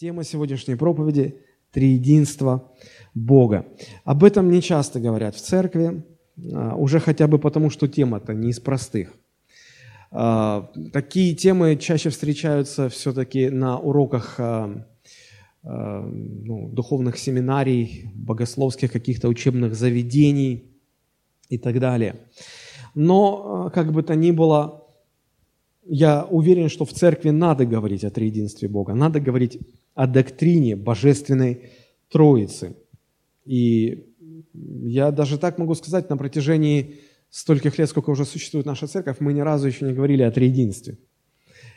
Тема сегодняшней проповеди – триединство Бога. Об этом не часто говорят в церкви, а, уже хотя бы потому, что тема-то не из простых. А, такие темы чаще встречаются все-таки на уроках а, ну, духовных семинарий, богословских каких-то учебных заведений и так далее. Но, как бы то ни было, я уверен, что в церкви надо говорить о триединстве Бога, надо говорить о доктрине Божественной Троицы. И я даже так могу сказать, на протяжении стольких лет, сколько уже существует наша церковь, мы ни разу еще не говорили о триединстве.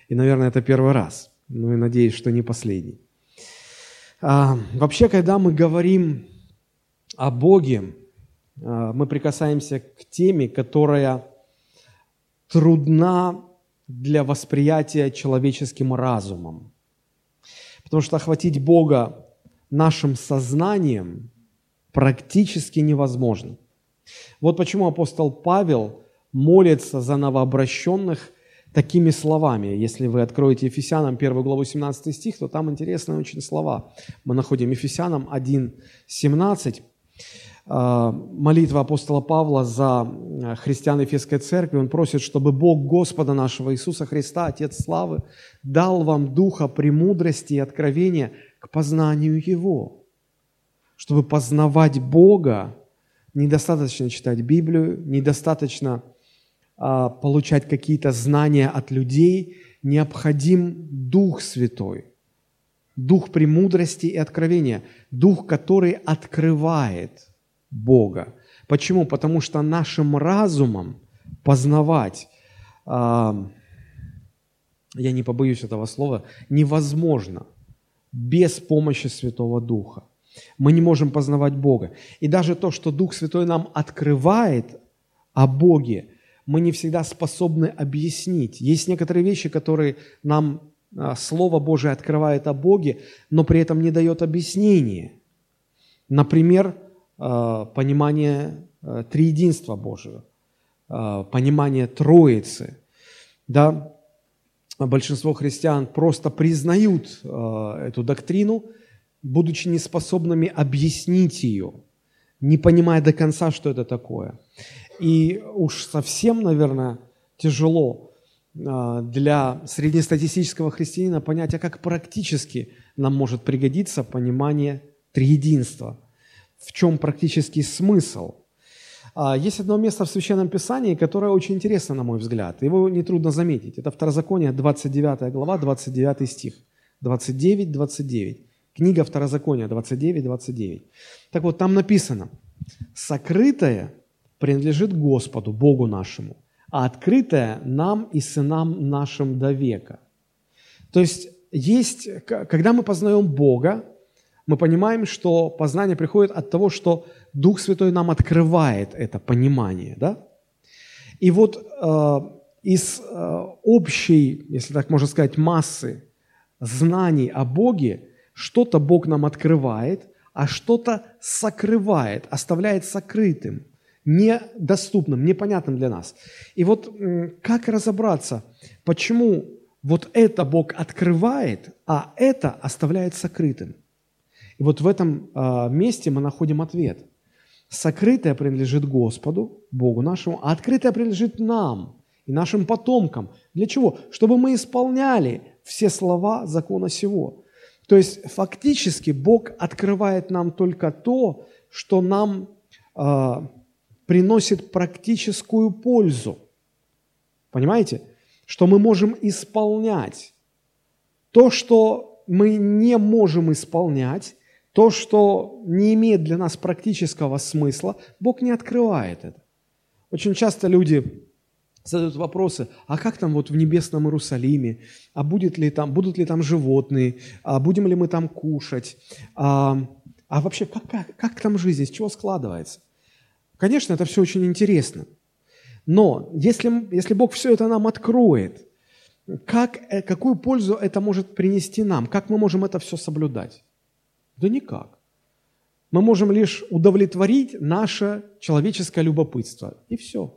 И, наверное, это первый раз. Ну и надеюсь, что не последний. А, вообще, когда мы говорим о Боге, а, мы прикасаемся к теме, которая трудна для восприятия человеческим разумом. Потому что охватить Бога нашим сознанием практически невозможно. Вот почему апостол Павел молится за новообращенных такими словами. Если вы откроете Ефесянам 1 главу 17 стих, то там интересные очень слова. Мы находим Ефесянам 1, 17. А, молитва апостола Павла за э, христиан Ефесской церкви. Он просит, чтобы Бог Господа нашего Иисуса Христа, Отец славы, дал вам духа премудрости и откровения к познанию Его. Чтобы познавать Бога, недостаточно читать Библию, недостаточно а, получать какие-то знания от людей, необходим Дух Святой, Дух премудрости и откровения, Дух, который открывает – Бога. Почему? Потому что нашим разумом познавать, э, я не побоюсь этого слова, невозможно без помощи Святого Духа. Мы не можем познавать Бога. И даже то, что Дух Святой нам открывает о Боге, мы не всегда способны объяснить. Есть некоторые вещи, которые нам а, Слово Божие открывает о Боге, но при этом не дает объяснения. Например, понимание э, триединства Божьего, э, понимание Троицы. Да? Большинство христиан просто признают эту доктрину, будучи неспособными объяснить ее, не понимая до конца, что это такое. И уж совсем, наверное, тяжело для среднестатистического христианина понять, а как практически нам может пригодиться понимание триединства – в чем практический смысл. А, есть одно место в Священном Писании, которое очень интересно, на мой взгляд. Его нетрудно заметить. Это Второзаконие, 29 глава, 29 стих. 29-29. Книга Второзакония, 29-29. Так вот, там написано, «Сокрытое принадлежит Господу, Богу нашему, а открытое нам и сынам нашим до века». То есть, есть, когда мы познаем Бога, мы понимаем, что познание приходит от того, что Дух Святой нам открывает это понимание. Да? И вот э, из э, общей, если так можно сказать, массы знаний о Боге, что-то Бог нам открывает, а что-то сокрывает, оставляет сокрытым, недоступным, непонятным для нас. И вот как разобраться, почему вот это Бог открывает, а это оставляет сокрытым? И вот в этом а, месте мы находим ответ. Сокрытое принадлежит Господу, Богу нашему, а открытое принадлежит нам и нашим потомкам. Для чего? Чтобы мы исполняли все слова закона сего. То есть фактически Бог открывает нам только то, что нам э, приносит практическую пользу. Понимаете? Что мы можем исполнять. То, что мы не можем исполнять, то, что не имеет для нас практического смысла, Бог не открывает это. Очень часто люди задают вопросы, а как там вот в небесном Иерусалиме, а будет ли там, будут ли там животные, а будем ли мы там кушать, а, а вообще как, как, как там жизнь, из чего складывается? Конечно, это все очень интересно, но если, если Бог все это нам откроет, как, э, какую пользу это может принести нам, как мы можем это все соблюдать? Да никак. Мы можем лишь удовлетворить наше человеческое любопытство, и все.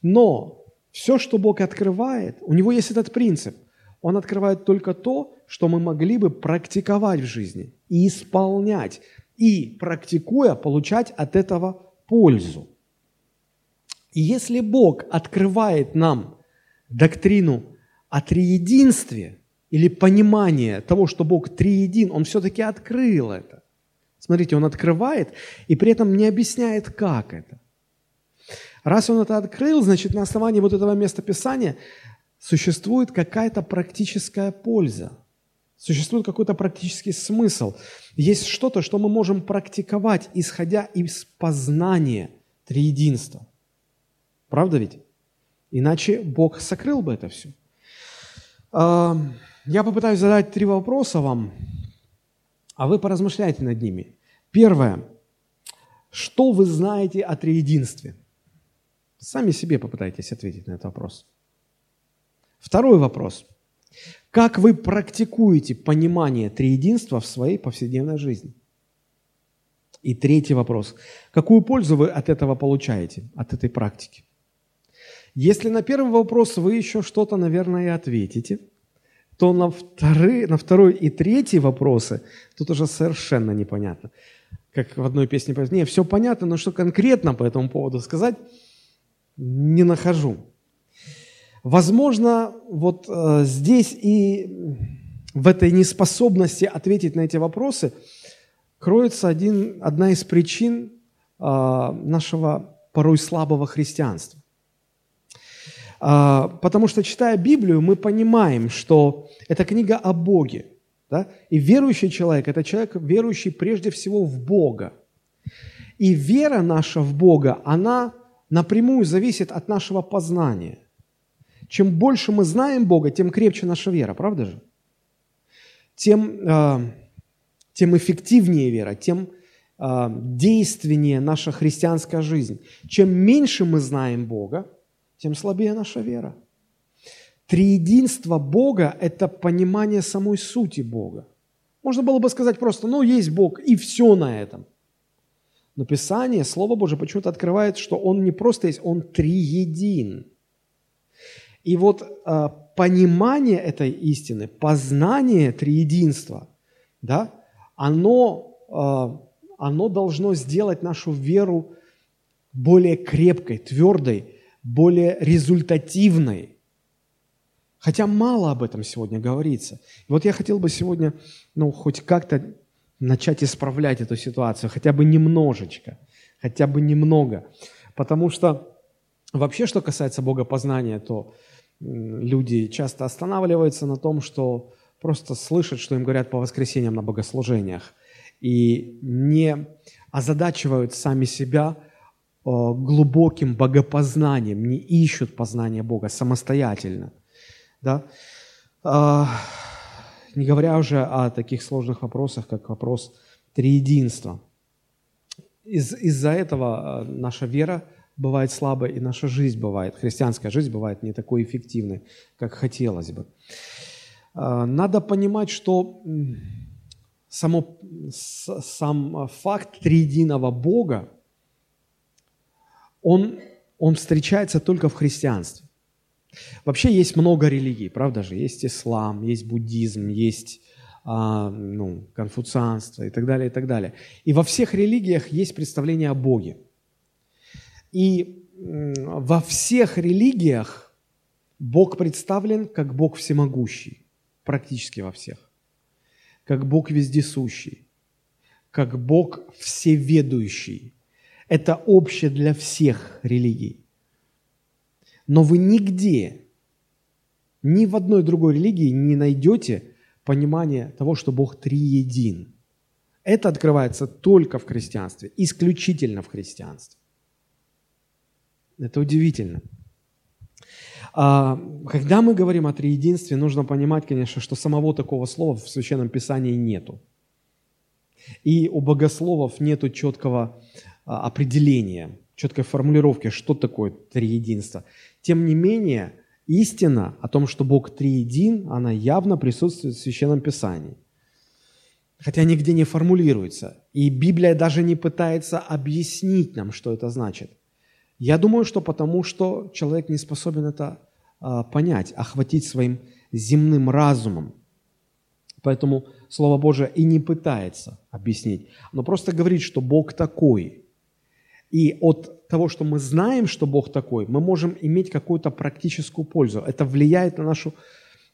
Но все, что Бог открывает, у него есть этот принцип. Он открывает только то, что мы могли бы практиковать в жизни и исполнять, и практикуя, получать от этого пользу. И если Бог открывает нам доктрину о триединстве или понимание того, что Бог триедин, Он все-таки открыл это. Смотрите, Он открывает и при этом не объясняет, как это. Раз Он это открыл, значит, на основании вот этого места Писания существует какая-то практическая польза, существует какой-то практический смысл. Есть что-то, что мы можем практиковать, исходя из познания триединства. Правда ведь? Иначе Бог сокрыл бы это все. Я попытаюсь задать три вопроса вам, а вы поразмышляйте над ними. Первое. Что вы знаете о триединстве? Сами себе попытайтесь ответить на этот вопрос. Второй вопрос. Как вы практикуете понимание триединства в своей повседневной жизни? И третий вопрос. Какую пользу вы от этого получаете, от этой практики? Если на первый вопрос вы еще что-то, наверное, ответите, то на, вторые, на второй и третий вопросы тут уже совершенно непонятно. Как в одной песне поется, не, все понятно, но что конкретно по этому поводу сказать, не нахожу. Возможно, вот э, здесь и в этой неспособности ответить на эти вопросы кроется один, одна из причин э, нашего порой слабого христианства. А, потому что, читая Библию, мы понимаем, что это книга о Боге. Да? И верующий человек – это человек, верующий прежде всего в Бога. И вера наша в Бога, она напрямую зависит от нашего познания. Чем больше мы знаем Бога, тем крепче наша вера, правда же? Тем, э, тем эффективнее вера, тем э, действеннее наша христианская жизнь. Чем меньше мы знаем Бога, тем слабее наша вера. Триединство Бога – это понимание самой сути Бога. Можно было бы сказать просто, ну, есть Бог, и все на этом. Но Писание, Слово Божие почему-то открывает, что Он не просто есть, Он триедин. И вот э, понимание этой истины, познание триединства, да, оно, э, оно должно сделать нашу веру более крепкой, твердой, более результативной. Хотя мало об этом сегодня говорится. Вот я хотел бы сегодня, ну, хоть как-то начать исправлять эту ситуацию, хотя бы немножечко, хотя бы немного. Потому что вообще, что касается богопознания, то люди часто останавливаются на том, что просто слышат, что им говорят по воскресеньям на богослужениях, и не озадачивают сами себя – глубоким богопознанием, не ищут познания Бога самостоятельно. Да? А, не говоря уже о таких сложных вопросах, как вопрос триединства. Из, из-за этого э, наша вера бывает слабой, и наша жизнь бывает, христианская жизнь бывает не такой эффективной, как хотелось бы. Надо понимать, что само, сам факт триединого Бога – он, он встречается только в христианстве. Вообще есть много религий, правда же? Есть ислам, есть буддизм, есть а, ну, конфуцианство и так далее, и так далее. И во всех религиях есть представление о Боге. И во всех религиях Бог представлен как Бог всемогущий, практически во всех, как Бог вездесущий, как Бог всеведущий, это общее для всех религий. Но вы нигде, ни в одной другой религии не найдете понимания того, что Бог триедин. Это открывается только в христианстве, исключительно в христианстве. Это удивительно. А, когда мы говорим о триединстве, нужно понимать, конечно, что самого такого слова в Священном Писании нету. И у богословов нету четкого определения, четкой формулировки, что такое триединство. Тем не менее, истина о том, что Бог триедин, она явно присутствует в Священном Писании. Хотя нигде не формулируется. И Библия даже не пытается объяснить нам, что это значит. Я думаю, что потому, что человек не способен это а, понять, охватить своим земным разумом. Поэтому Слово Божие и не пытается объяснить, но просто говорит, что Бог такой. И от того, что мы знаем, что Бог такой, мы можем иметь какую-то практическую пользу. Это влияет на нашу,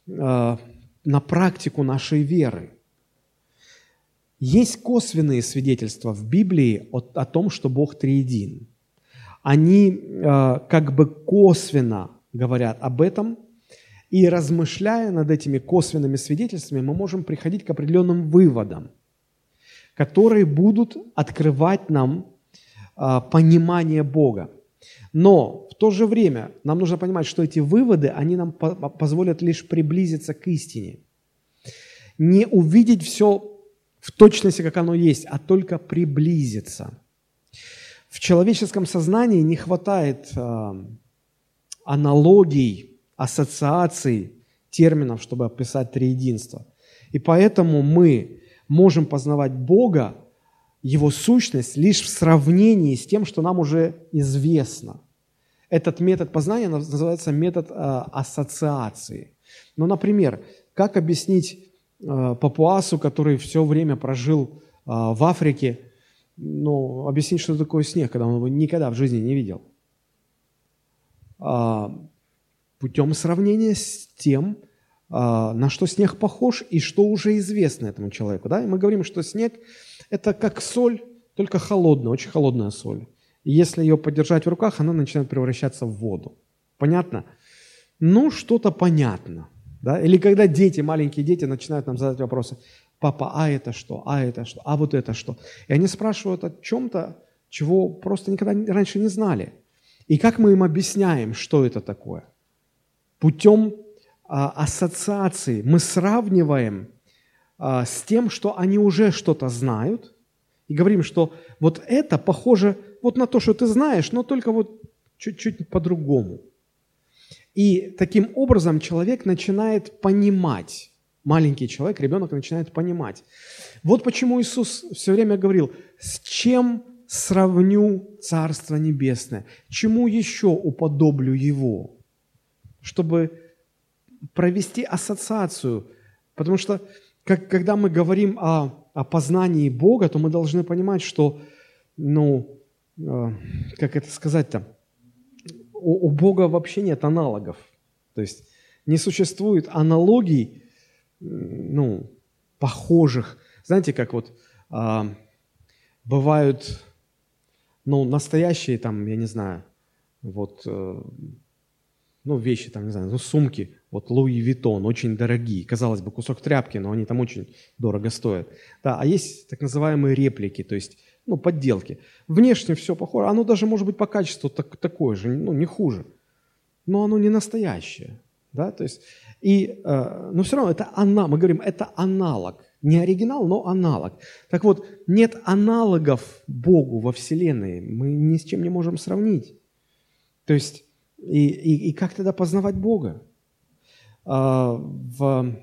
э, на практику нашей веры. Есть косвенные свидетельства в Библии о, о том, что Бог триедин. Они э, как бы косвенно говорят об этом, и размышляя над этими косвенными свидетельствами, мы можем приходить к определенным выводам, которые будут открывать нам понимание Бога. Но в то же время нам нужно понимать, что эти выводы, они нам позволят лишь приблизиться к истине. Не увидеть все в точности, как оно есть, а только приблизиться. В человеческом сознании не хватает э, аналогий ассоциаций терминов, чтобы описать триединство. И поэтому мы можем познавать Бога, Его сущность, лишь в сравнении с тем, что нам уже известно. Этот метод познания называется метод э, ассоциации. Ну, например, как объяснить э, папуасу, который все время прожил э, в Африке, ну, объяснить, что такое снег, когда он его никогда в жизни не видел. А, путем сравнения с тем, на что снег похож и что уже известно этому человеку. Да? И мы говорим, что снег – это как соль, только холодная, очень холодная соль. И если ее подержать в руках, она начинает превращаться в воду. Понятно? Ну, что-то понятно. Да? Или когда дети, маленькие дети, начинают нам задать вопросы. Папа, а это что? А это что? А вот это что? И они спрашивают о чем-то, чего просто никогда раньше не знали. И как мы им объясняем, что это такое – путем а, ассоциации. Мы сравниваем а, с тем, что они уже что-то знают, и говорим, что вот это похоже вот на то, что ты знаешь, но только вот чуть-чуть по-другому. И таким образом человек начинает понимать, маленький человек, ребенок начинает понимать. Вот почему Иисус все время говорил, с чем сравню Царство Небесное, чему еще уподоблю Его – чтобы провести ассоциацию. Потому что, как, когда мы говорим о, о познании Бога, то мы должны понимать, что, ну, э, как это сказать-то, у, у Бога вообще нет аналогов. То есть не существует аналогий, ну, похожих. Знаете, как вот э, бывают, ну, настоящие там, я не знаю, вот э, ну, вещи, там, не знаю, ну, сумки, вот Луи Виттон, очень дорогие. Казалось бы, кусок тряпки, но они там очень дорого стоят. Да, а есть так называемые реплики, то есть, ну, подделки. Внешне все похоже, оно даже может быть по качеству так, такое же, ну, не хуже. Но оно не настоящее, да, то есть, и, э, но все равно это она, мы говорим, это аналог. Не оригинал, но аналог. Так вот, нет аналогов Богу во Вселенной. Мы ни с чем не можем сравнить. То есть и, и, и как тогда познавать Бога? А, в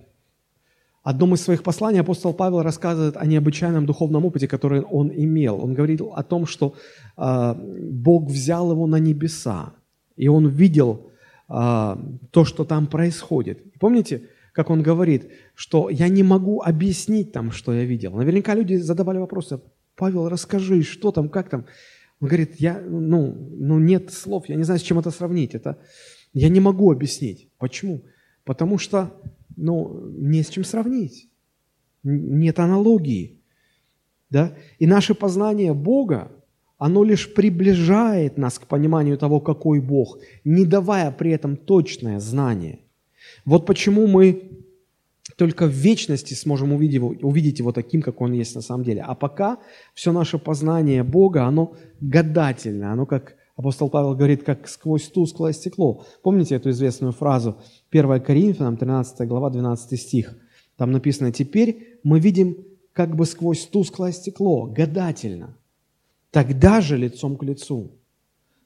одном из своих посланий апостол Павел рассказывает о необычайном духовном опыте, который он имел. Он говорит о том, что а, Бог взял его на небеса, и он видел а, то, что там происходит. помните, как он говорит, что я не могу объяснить там, что я видел. Наверняка люди задавали вопросы, Павел, расскажи, что там, как там. Он говорит, я, ну, ну нет слов, я не знаю, с чем это сравнить. Это я не могу объяснить. Почему? Потому что ну, не с чем сравнить. Нет аналогии. Да? И наше познание Бога, оно лишь приближает нас к пониманию того, какой Бог, не давая при этом точное знание. Вот почему мы только в вечности сможем увидеть его, увидеть его таким, как он есть на самом деле. А пока все наше познание Бога, оно гадательное, оно, как апостол Павел говорит, как сквозь тусклое стекло. Помните эту известную фразу 1 Коринфянам, 13 глава, 12 стих? Там написано, теперь мы видим как бы сквозь тусклое стекло, гадательно. Тогда же лицом к лицу.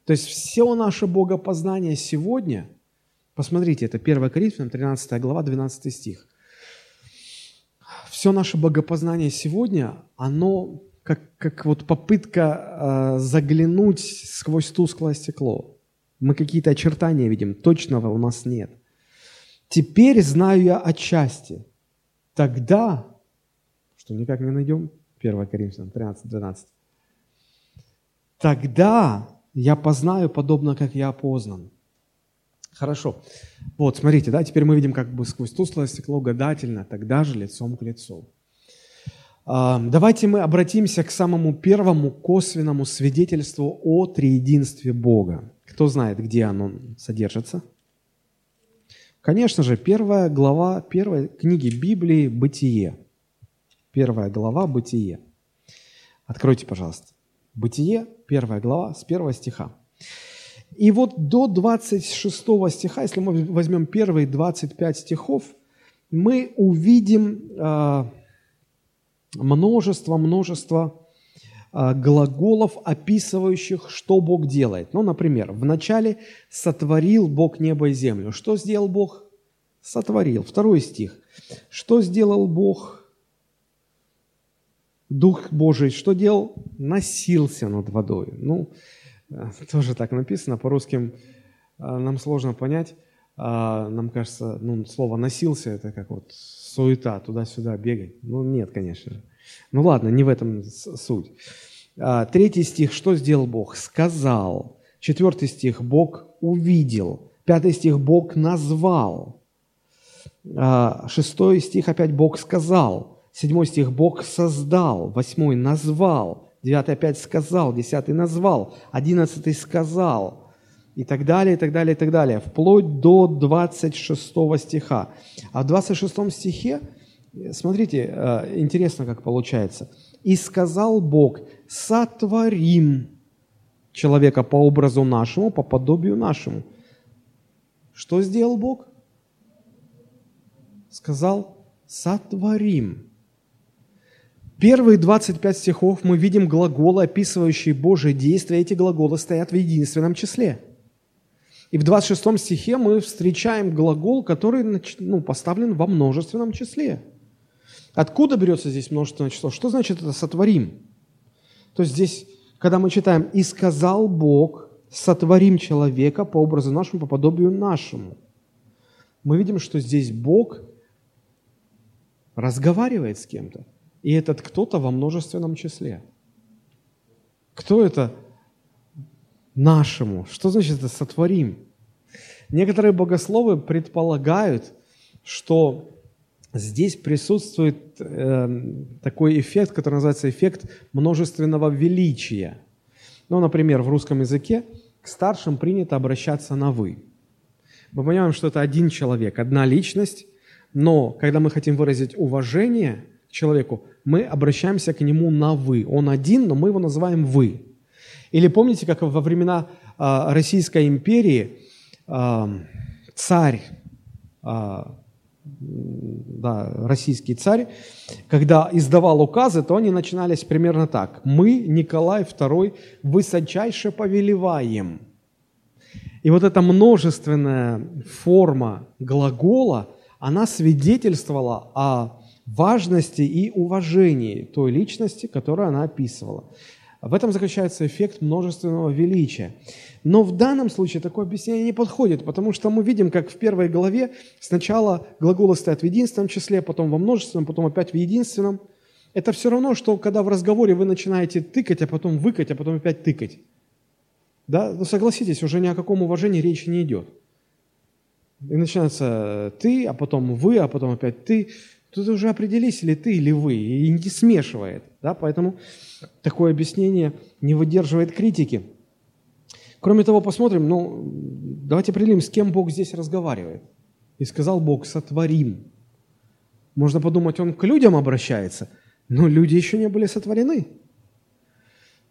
То есть все наше богопознание сегодня, посмотрите, это 1 Коринфянам, 13 глава, 12 стих – все наше богопознание сегодня, оно как, как вот попытка э, заглянуть сквозь тусклое стекло. Мы какие-то очертания видим, точного у нас нет. Теперь знаю я отчасти. тогда, что никак не найдем, 1 Коринфянам 13, 12, тогда я познаю подобно, как я опознан. Хорошо. Вот, смотрите, да, теперь мы видим как бы сквозь тусклое стекло гадательно, тогда же лицом к лицу. А, давайте мы обратимся к самому первому косвенному свидетельству о триединстве Бога. Кто знает, где оно содержится? Конечно же, первая глава первой книги Библии «Бытие». Первая глава «Бытие». Откройте, пожалуйста. «Бытие», первая глава, с первого стиха. И вот до 26 стиха, если мы возьмем первые 25 стихов, мы увидим э, множество, множество э, глаголов, описывающих, что Бог делает. Ну, например, вначале сотворил Бог небо и землю. Что сделал Бог? Сотворил. Второй стих. Что сделал Бог? Дух Божий что делал? Носился над водой. Ну, тоже так написано, по-русски а, нам сложно понять. А, нам кажется, ну, слово «носился» – это как вот суета, туда-сюда бегать. Ну, нет, конечно же. Ну, ладно, не в этом суть. А, третий стих, что сделал Бог? Сказал. Четвертый стих, Бог увидел. Пятый стих, Бог назвал. Шестой стих, опять Бог сказал. Седьмой стих, Бог создал. Восьмой, назвал. Девятый опять сказал, десятый назвал, одиннадцатый сказал, и так далее, и так далее, и так далее, вплоть до 26 стиха. А в 26 стихе, смотрите, э, интересно, как получается. «И сказал Бог, сотворим человека по образу нашему, по подобию нашему». Что сделал Бог? Сказал, сотворим. Первые 25 стихов мы видим глаголы, описывающие Божие действия. Эти глаголы стоят в единственном числе. И в 26 стихе мы встречаем глагол, который ну, поставлен во множественном числе. Откуда берется здесь множественное число? Что значит это «сотворим»? То есть здесь, когда мы читаем «И сказал Бог, сотворим человека по образу нашему, по подобию нашему», мы видим, что здесь Бог разговаривает с кем-то. И этот кто-то во множественном числе. Кто это нашему? Что значит это сотворим? Некоторые богословы предполагают, что здесь присутствует э, такой эффект, который называется эффект множественного величия. Ну, например, в русском языке к старшим принято обращаться на «вы». Мы понимаем, что это один человек, одна личность, но когда мы хотим выразить уважение – человеку, мы обращаемся к нему на «вы». Он один, но мы его называем «вы». Или помните, как во времена а, Российской империи а, царь, а, да, российский царь, когда издавал указы, то они начинались примерно так. «Мы, Николай II, высочайше повелеваем». И вот эта множественная форма глагола, она свидетельствовала о важности и уважении той личности, которую она описывала. В этом заключается эффект множественного величия. Но в данном случае такое объяснение не подходит, потому что мы видим, как в первой главе сначала глаголы стоят в единственном числе, потом во множественном, потом опять в единственном. Это все равно, что когда в разговоре вы начинаете тыкать, а потом выкать, а потом опять тыкать. Да? Ну, согласитесь, уже ни о каком уважении речи не идет. И начинается ты, а потом вы, а потом опять ты. Тут уже определись, ли ты, или вы, и не смешивает. Да? Поэтому такое объяснение не выдерживает критики. Кроме того, посмотрим, ну, давайте определим, с кем Бог здесь разговаривает. И сказал Бог, сотворим. Можно подумать, он к людям обращается, но люди еще не были сотворены.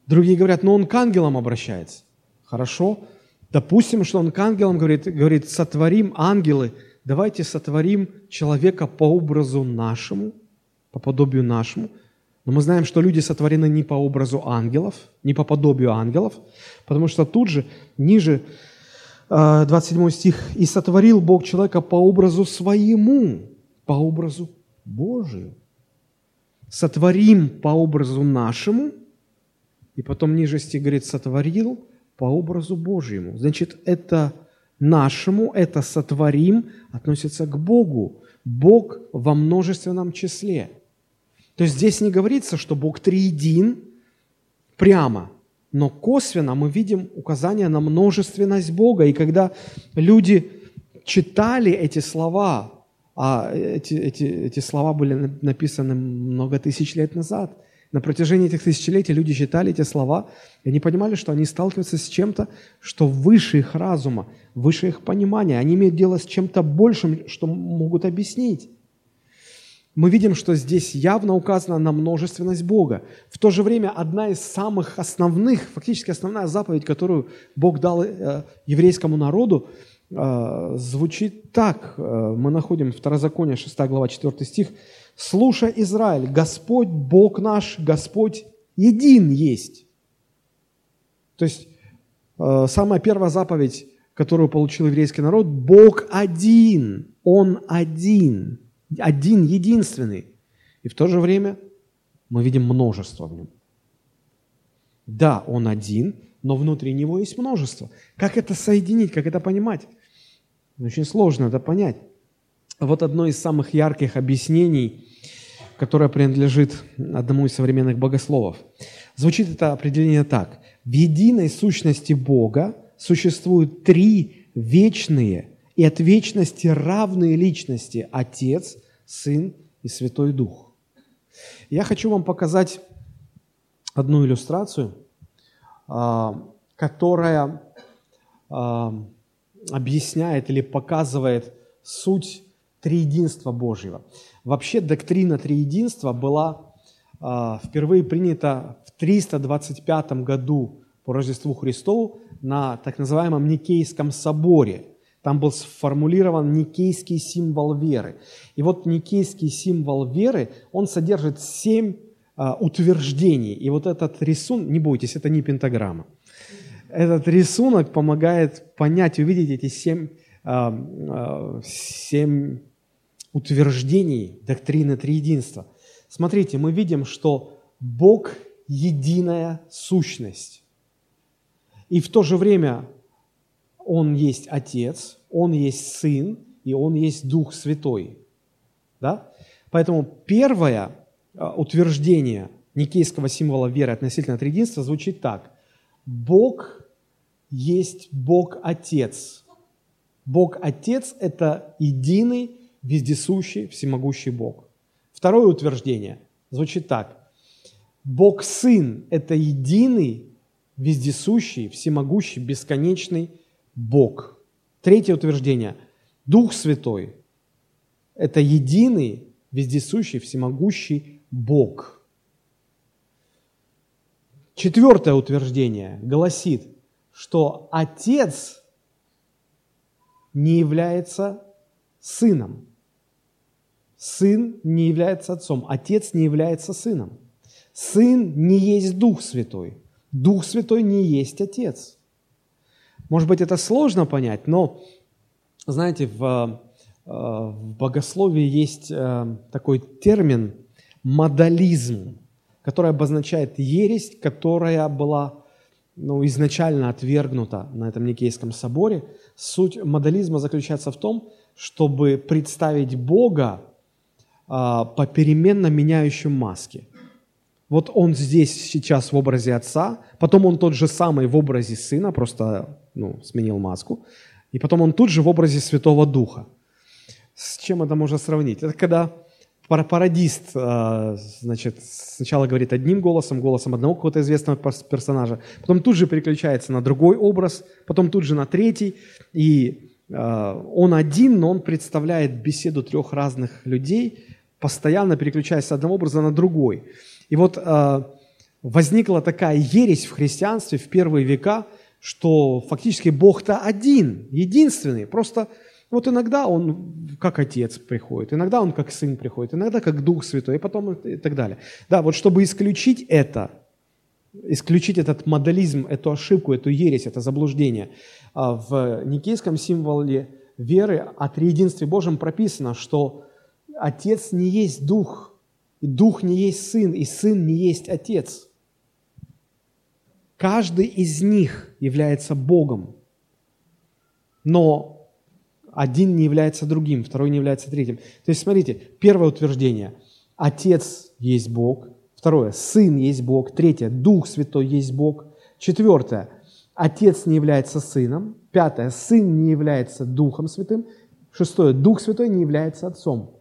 Другие говорят, но он к ангелам обращается. Хорошо, допустим, что он к ангелам говорит, говорит сотворим ангелы – давайте сотворим человека по образу нашему, по подобию нашему. Но мы знаем, что люди сотворены не по образу ангелов, не по подобию ангелов, потому что тут же, ниже 27 э, стих, «И сотворил Бог человека по образу своему, по образу Божию». Сотворим по образу нашему, и потом ниже стих говорит, сотворил по образу Божьему. Значит, это нашему, это сотворим, относится к Богу. Бог во множественном числе. То есть здесь не говорится, что Бог триедин прямо, но косвенно мы видим указание на множественность Бога. И когда люди читали эти слова, а эти, эти, эти слова были написаны много тысяч лет назад – на протяжении этих тысячелетий люди читали эти слова, и они понимали, что они сталкиваются с чем-то, что выше их разума, выше их понимания. Они имеют дело с чем-то большим, что могут объяснить. Мы видим, что здесь явно указано на множественность Бога. В то же время одна из самых основных, фактически основная заповедь, которую Бог дал э, еврейскому народу, э, звучит так. Э, мы находим Второзаконие, 6 глава, 4 стих. Слушай, Израиль, Господь Бог наш, Господь един есть. То есть э, самая первая заповедь, которую получил еврейский народ, Бог один, Он один, один, единственный. И в то же время мы видим множество в нем. Да, Он один, но внутри Него есть множество. Как это соединить, как это понимать? Очень сложно это понять. Вот одно из самых ярких объяснений которая принадлежит одному из современных богословов. Звучит это определение так. В единой сущности Бога существуют три вечные и от вечности равные личности – Отец, Сын и Святой Дух. Я хочу вам показать одну иллюстрацию, а, которая а, объясняет или показывает суть триединства Божьего. Вообще доктрина триединства была э, впервые принята в 325 году по Рождеству Христову на так называемом Никейском соборе. Там был сформулирован никейский символ веры. И вот никейский символ веры, он содержит семь э, утверждений. И вот этот рисунок, не бойтесь, это не пентаграмма. Этот рисунок помогает понять, увидеть эти семь, э, семь утверждений доктрины триединства. Смотрите, мы видим, что Бог – единая сущность. И в то же время Он есть Отец, Он есть Сын, и Он есть Дух Святой. Да? Поэтому первое а, утверждение никейского символа веры относительно триединства звучит так. Бог есть Бог Отец. Бог Отец – это единый вездесущий, всемогущий Бог. Второе утверждение звучит так. Бог Сын – это единый, вездесущий, всемогущий, бесконечный Бог. Третье утверждение. Дух Святой – это единый, вездесущий, всемогущий Бог. Четвертое утверждение гласит, что Отец не является сыном. Сын не является отцом, отец не является сыном. Сын не есть Дух Святой. Дух Святой не есть Отец. Может быть, это сложно понять, но, знаете, в, э, в богословии есть э, такой термин «модализм», который обозначает ересь, которая была ну, изначально отвергнута на этом Никейском соборе. Суть модализма заключается в том, чтобы представить Бога попеременно меняющим маски. Вот он здесь сейчас в образе отца, потом он тот же самый в образе сына, просто ну, сменил маску, и потом он тут же в образе Святого Духа. С чем это можно сравнить? Это когда пародист, а, значит, сначала говорит одним голосом, голосом одного какого-то известного персонажа, потом тут же переключается на другой образ, потом тут же на третий, и а, он один, но он представляет беседу трех разных людей, постоянно переключаясь с одного образа на другой. И вот э, возникла такая ересь в христианстве в первые века, что фактически Бог-то один, единственный. Просто вот иногда Он как Отец приходит, иногда Он как Сын приходит, иногда как Дух Святой, и потом и так далее. Да, вот чтобы исключить это, исключить этот моделизм, эту ошибку, эту ересь, это заблуждение, а в никейском символе веры о триединстве Божьем прописано, что Отец не есть Дух, и Дух не есть Сын, и Сын не есть Отец. Каждый из них является Богом. Но один не является другим, второй не является третьим. То есть, смотрите, первое утверждение – Отец есть Бог. Второе – Сын есть Бог. Третье – Дух Святой есть Бог. Четвертое – Отец не является Сыном. Пятое – Сын не является Духом Святым. Шестое – Дух Святой не является Отцом.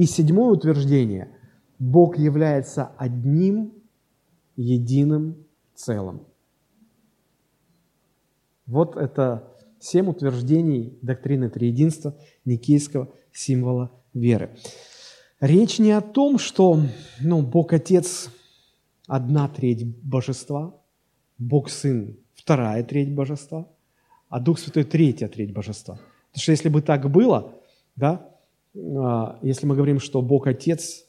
И седьмое утверждение – Бог является одним, единым целым. Вот это семь утверждений доктрины триединства, никейского символа веры. Речь не о том, что ну, Бог Отец – одна треть божества, Бог Сын – вторая треть божества, а Дух Святой – третья треть божества. Потому что если бы так было, да, если мы говорим, что Бог Отец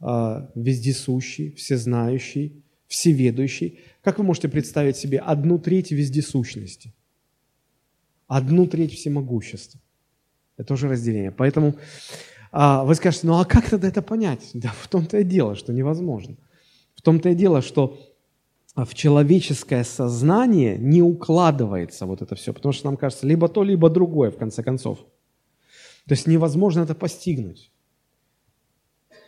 а, вездесущий, всезнающий, всеведущий, как вы можете представить себе одну треть вездесущности? одну треть всемогущества. Это тоже разделение. Поэтому а, вы скажете, ну а как тогда это понять? Да в том-то и дело, что невозможно. В том-то и дело, что в человеческое сознание не укладывается вот это все, потому что нам кажется либо то, либо другое, в конце концов. То есть невозможно это постигнуть.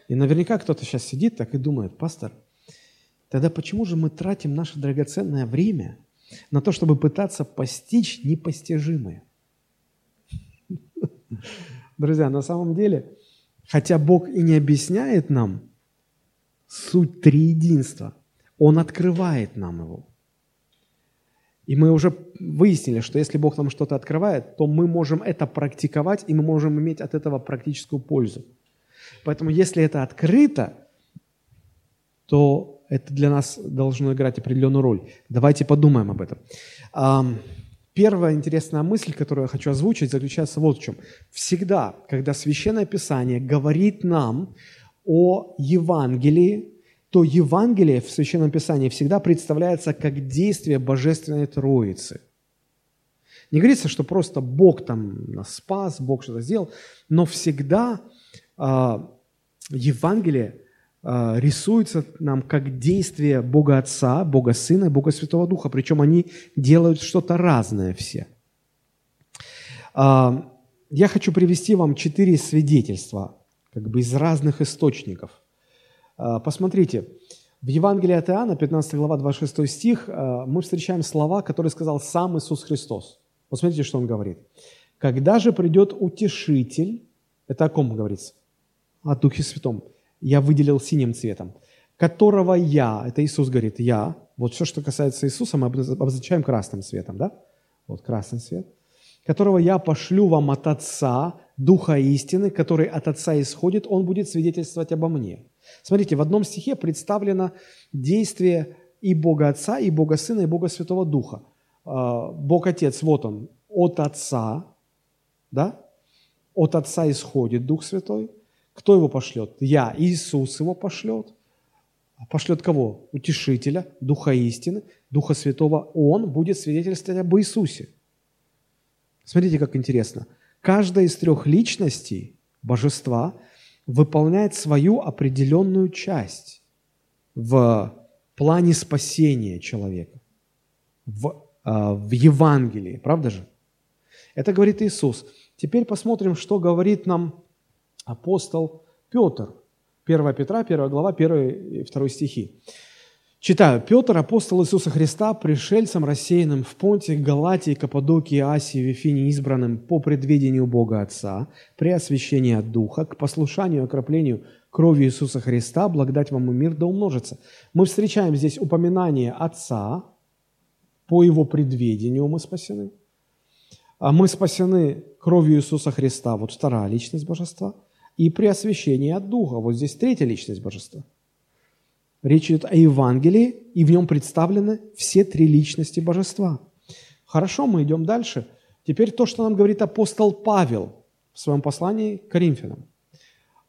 И наверняка кто-то сейчас сидит так и думает, пастор, тогда почему же мы тратим наше драгоценное время – на то, чтобы пытаться постичь непостижимое. Друзья, на самом деле, хотя Бог и не объясняет нам суть триединства, Он открывает нам его. И мы уже выяснили, что если Бог нам что-то открывает, то мы можем это практиковать, и мы можем иметь от этого практическую пользу. Поэтому если это открыто, то это для нас должно играть определенную роль. Давайте подумаем об этом. Первая интересная мысль, которую я хочу озвучить, заключается вот в чем. Всегда, когда Священное Писание говорит нам о Евангелии, то Евангелие в Священном Писании всегда представляется как действие Божественной Троицы. Не говорится, что просто Бог там нас спас, Бог что-то сделал, но всегда э, Евангелие а, рисуется нам как действие Бога Отца, Бога Сына, Бога Святого Духа. Причем они делают что-то разное все. А, я хочу привести вам четыре свидетельства, как бы из разных источников. А, посмотрите, в Евангелии от Иоанна, 15 глава, 26 стих, мы встречаем слова, которые сказал сам Иисус Христос. Посмотрите, что Он говорит. «Когда же придет Утешитель...» Это о ком говорится? О Духе Святом я выделил синим цветом, которого я, это Иисус говорит, я, вот все, что касается Иисуса, мы обозначаем красным цветом, да? Вот красный цвет. Которого я пошлю вам от Отца, Духа истины, который от Отца исходит, Он будет свидетельствовать обо мне. Смотрите, в одном стихе представлено действие и Бога Отца, и Бога Сына, и Бога Святого Духа. А, Бог Отец, вот Он, от Отца, да? От Отца исходит Дух Святой, кто его пошлет? Я. Иисус его пошлет. А пошлет кого? Утешителя, Духа истины, Духа Святого. Он будет свидетельствовать об Иисусе. Смотрите, как интересно. Каждая из трех личностей божества выполняет свою определенную часть в плане спасения человека, в, э, в Евангелии, правда же? Это говорит Иисус. Теперь посмотрим, что говорит нам апостол Петр. 1 Петра, 1 глава, 1 и 2 стихи. Читаю. «Петр, апостол Иисуса Христа, пришельцем, рассеянным в Понте, Галатии, Каппадокии, Асии, Вифине, избранным по предведению Бога Отца, при освящении от Духа, к послушанию и окроплению кровью Иисуса Христа, благодать вам и мир да умножится». Мы встречаем здесь упоминание Отца, по Его предведению мы спасены. А мы спасены кровью Иисуса Христа, вот вторая личность Божества – и при освящении от Духа. Вот здесь третья личность Божества. Речь идет о Евангелии, и в нем представлены все три личности Божества. Хорошо, мы идем дальше. Теперь то, что нам говорит апостол Павел в своем послании к Коринфянам.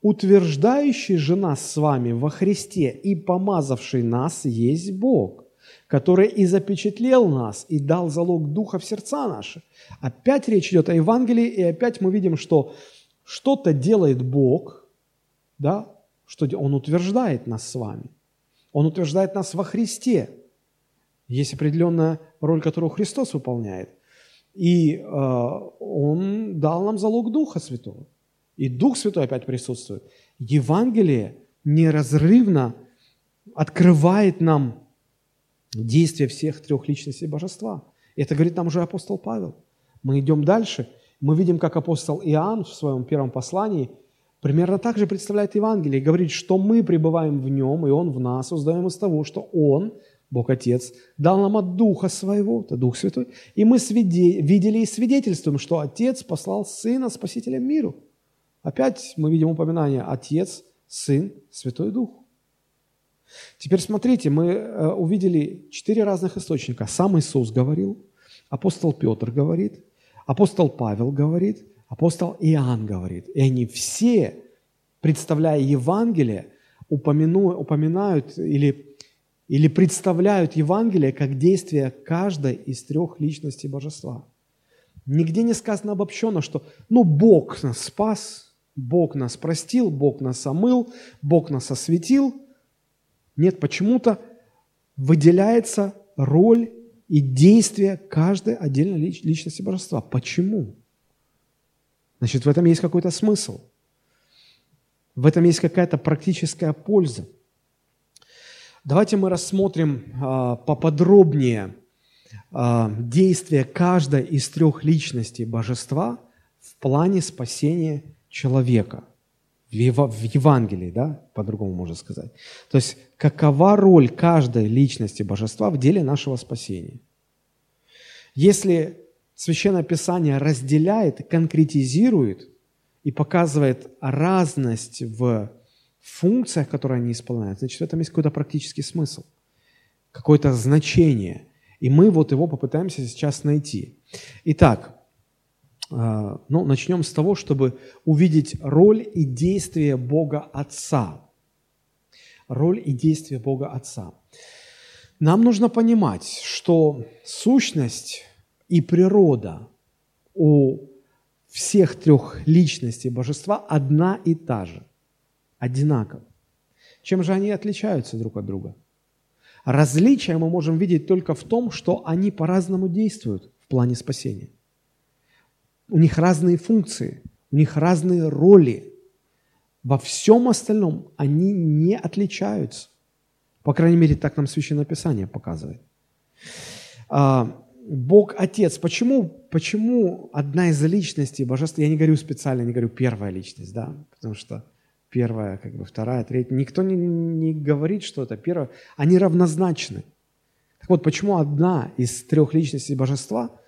«Утверждающий же нас с вами во Христе и помазавший нас есть Бог, который и запечатлел нас, и дал залог Духа в сердца наши». Опять речь идет о Евангелии, и опять мы видим, что что-то делает Бог, да, что Он утверждает нас с вами. Он утверждает нас во Христе. Есть определенная роль, которую Христос выполняет. И э, Он дал нам залог Духа Святого. И Дух Святой опять присутствует. Евангелие неразрывно открывает нам действие всех трех личностей Божества. Это говорит нам уже апостол Павел. Мы идем дальше. Мы видим, как апостол Иоанн в своем первом послании примерно так же представляет Евангелие и говорит, что мы пребываем в нем, и он в нас, узнаем из того, что он, Бог Отец, дал нам от Духа Своего, это Дух Святой, и мы свиде- видели и свидетельствуем, что Отец послал Сына Спасителя миру. Опять мы видим упоминание Отец, Сын, Святой Дух. Теперь смотрите, мы э, увидели четыре разных источника. Сам Иисус говорил, апостол Петр говорит, апостол Павел говорит, апостол Иоанн говорит. И они все, представляя Евангелие, упомяну, упоминают или, или представляют Евангелие как действие каждой из трех личностей Божества. Нигде не сказано обобщенно, что ну Бог нас спас, Бог нас простил, Бог нас омыл, Бог нас осветил. Нет, почему-то выделяется роль и действие каждой отдельной личности божества. Почему? Значит, в этом есть какой-то смысл. В этом есть какая-то практическая польза. Давайте мы рассмотрим а, поподробнее а, действие каждой из трех личностей божества в плане спасения человека. В Евангелии, да, по-другому можно сказать. То есть, какова роль каждой личности божества в деле нашего спасения? Если Священное Писание разделяет, конкретизирует и показывает разность в функциях, которые они исполняют, значит, в этом есть какой-то практический смысл, какое-то значение. И мы вот его попытаемся сейчас найти. Итак, а, ну, начнем с того, чтобы увидеть роль и действие Бога Отца. Роль и действие Бога Отца. Нам нужно понимать, что сущность и природа у всех трех личностей божества одна и та же, одинакова. Чем же они отличаются друг от друга? Различия мы можем видеть только в том, что они по-разному действуют в плане спасения. У них разные функции, у них разные роли. Во всем остальном они не отличаются. По крайней мере, так нам Священное Писание показывает. Бог Отец. Почему, почему одна из личностей божества, я не говорю специально, не говорю первая личность, да, потому что первая, как бы вторая, третья, никто не, не говорит, что это первая, они равнозначны. Так вот, почему одна из трех личностей божества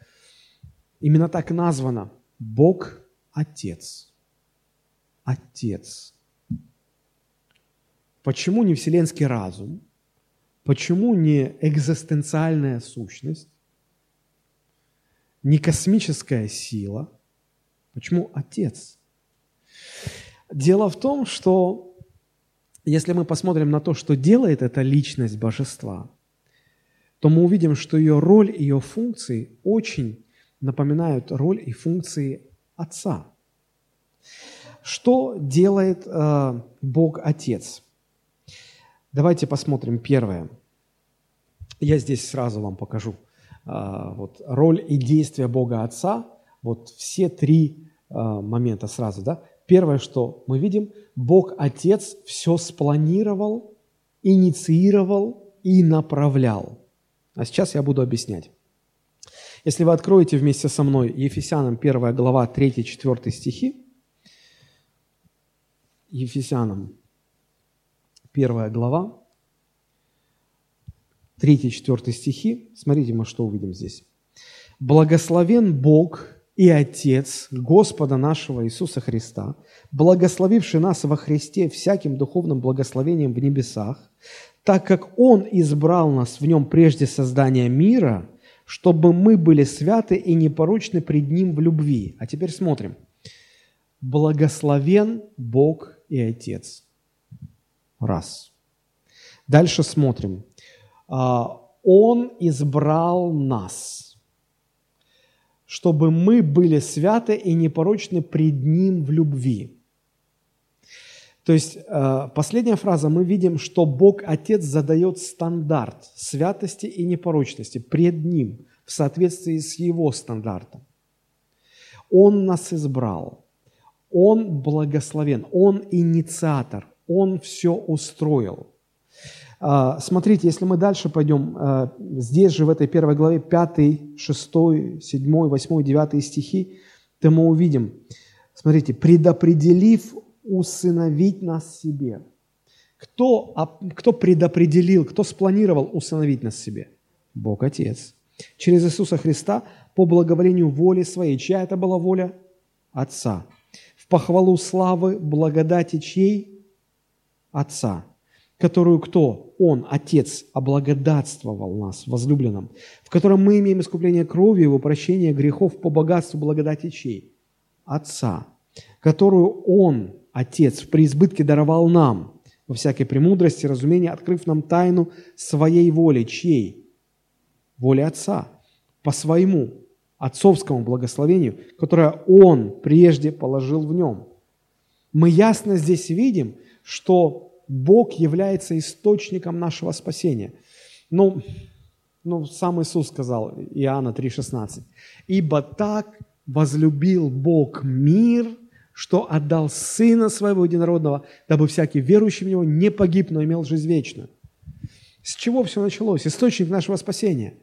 именно так названа? Бог Отец. Отец. Почему не вселенский разум? Почему не экзистенциальная сущность? Не космическая сила. Почему Отец? Дело в том, что если мы посмотрим на то, что делает эта личность божества, то мы увидим, что ее роль, ее функции очень напоминают роль и функции Отца. Что делает э, Бог Отец? Давайте посмотрим первое. Я здесь сразу вам покажу – вот, роль и действия Бога Отца, вот все три а, момента сразу, да. Первое, что мы видим, Бог Отец все спланировал, инициировал и направлял. А сейчас я буду объяснять. Если вы откроете вместе со мной Ефесянам 1 глава 3-4 стихи, Ефесянам 1 глава, 3-4 стихи. Смотрите, мы что увидим здесь. «Благословен Бог и Отец Господа нашего Иисуса Христа, благословивший нас во Христе всяким духовным благословением в небесах, так как Он избрал нас в Нем прежде создания мира, чтобы мы были святы и непорочны пред Ним в любви». А теперь смотрим. «Благословен Бог и Отец». Раз. Дальше смотрим. А, Он избрал нас, чтобы мы были святы и непорочны пред Ним в любви. То есть а, последняя фраза, мы видим, что Бог Отец задает стандарт святости и непорочности пред Ним. в соответствии с Его стандартом. Он нас избрал, Он благословен, Он инициатор, Он все устроил. А, смотрите, если мы дальше пойдем, а, здесь же в этой первой главе 5, 6, 7, 8, 9 стихи, то мы увидим, смотрите, предопределив усыновить нас себе. Кто, кто предопределил, кто спланировал усыновить нас себе? Бог Отец. Через Иисуса Христа по благоволению воли своей. Чья это была воля? Отца. В похвалу славы, благодати чьей? Отца. Которую кто? Он, Отец, облагодатствовал нас, возлюбленным, в котором мы имеем искупление крови, его прощение грехов по богатству благодати чьей? Отца. Которую Он, Отец, в преизбытке даровал нам, во всякой премудрости, разумении, открыв нам тайну своей воли. Чьей? Воли Отца. По своему отцовскому благословению, которое Он прежде положил в нем. Мы ясно здесь видим, что Бог является источником нашего спасения. Ну, ну сам Иисус сказал, Иоанна 3,16, «Ибо так возлюбил Бог мир, что отдал Сына Своего Единородного, дабы всякий верующий в Него не погиб, но имел жизнь вечную. С чего все началось? Источник нашего спасения.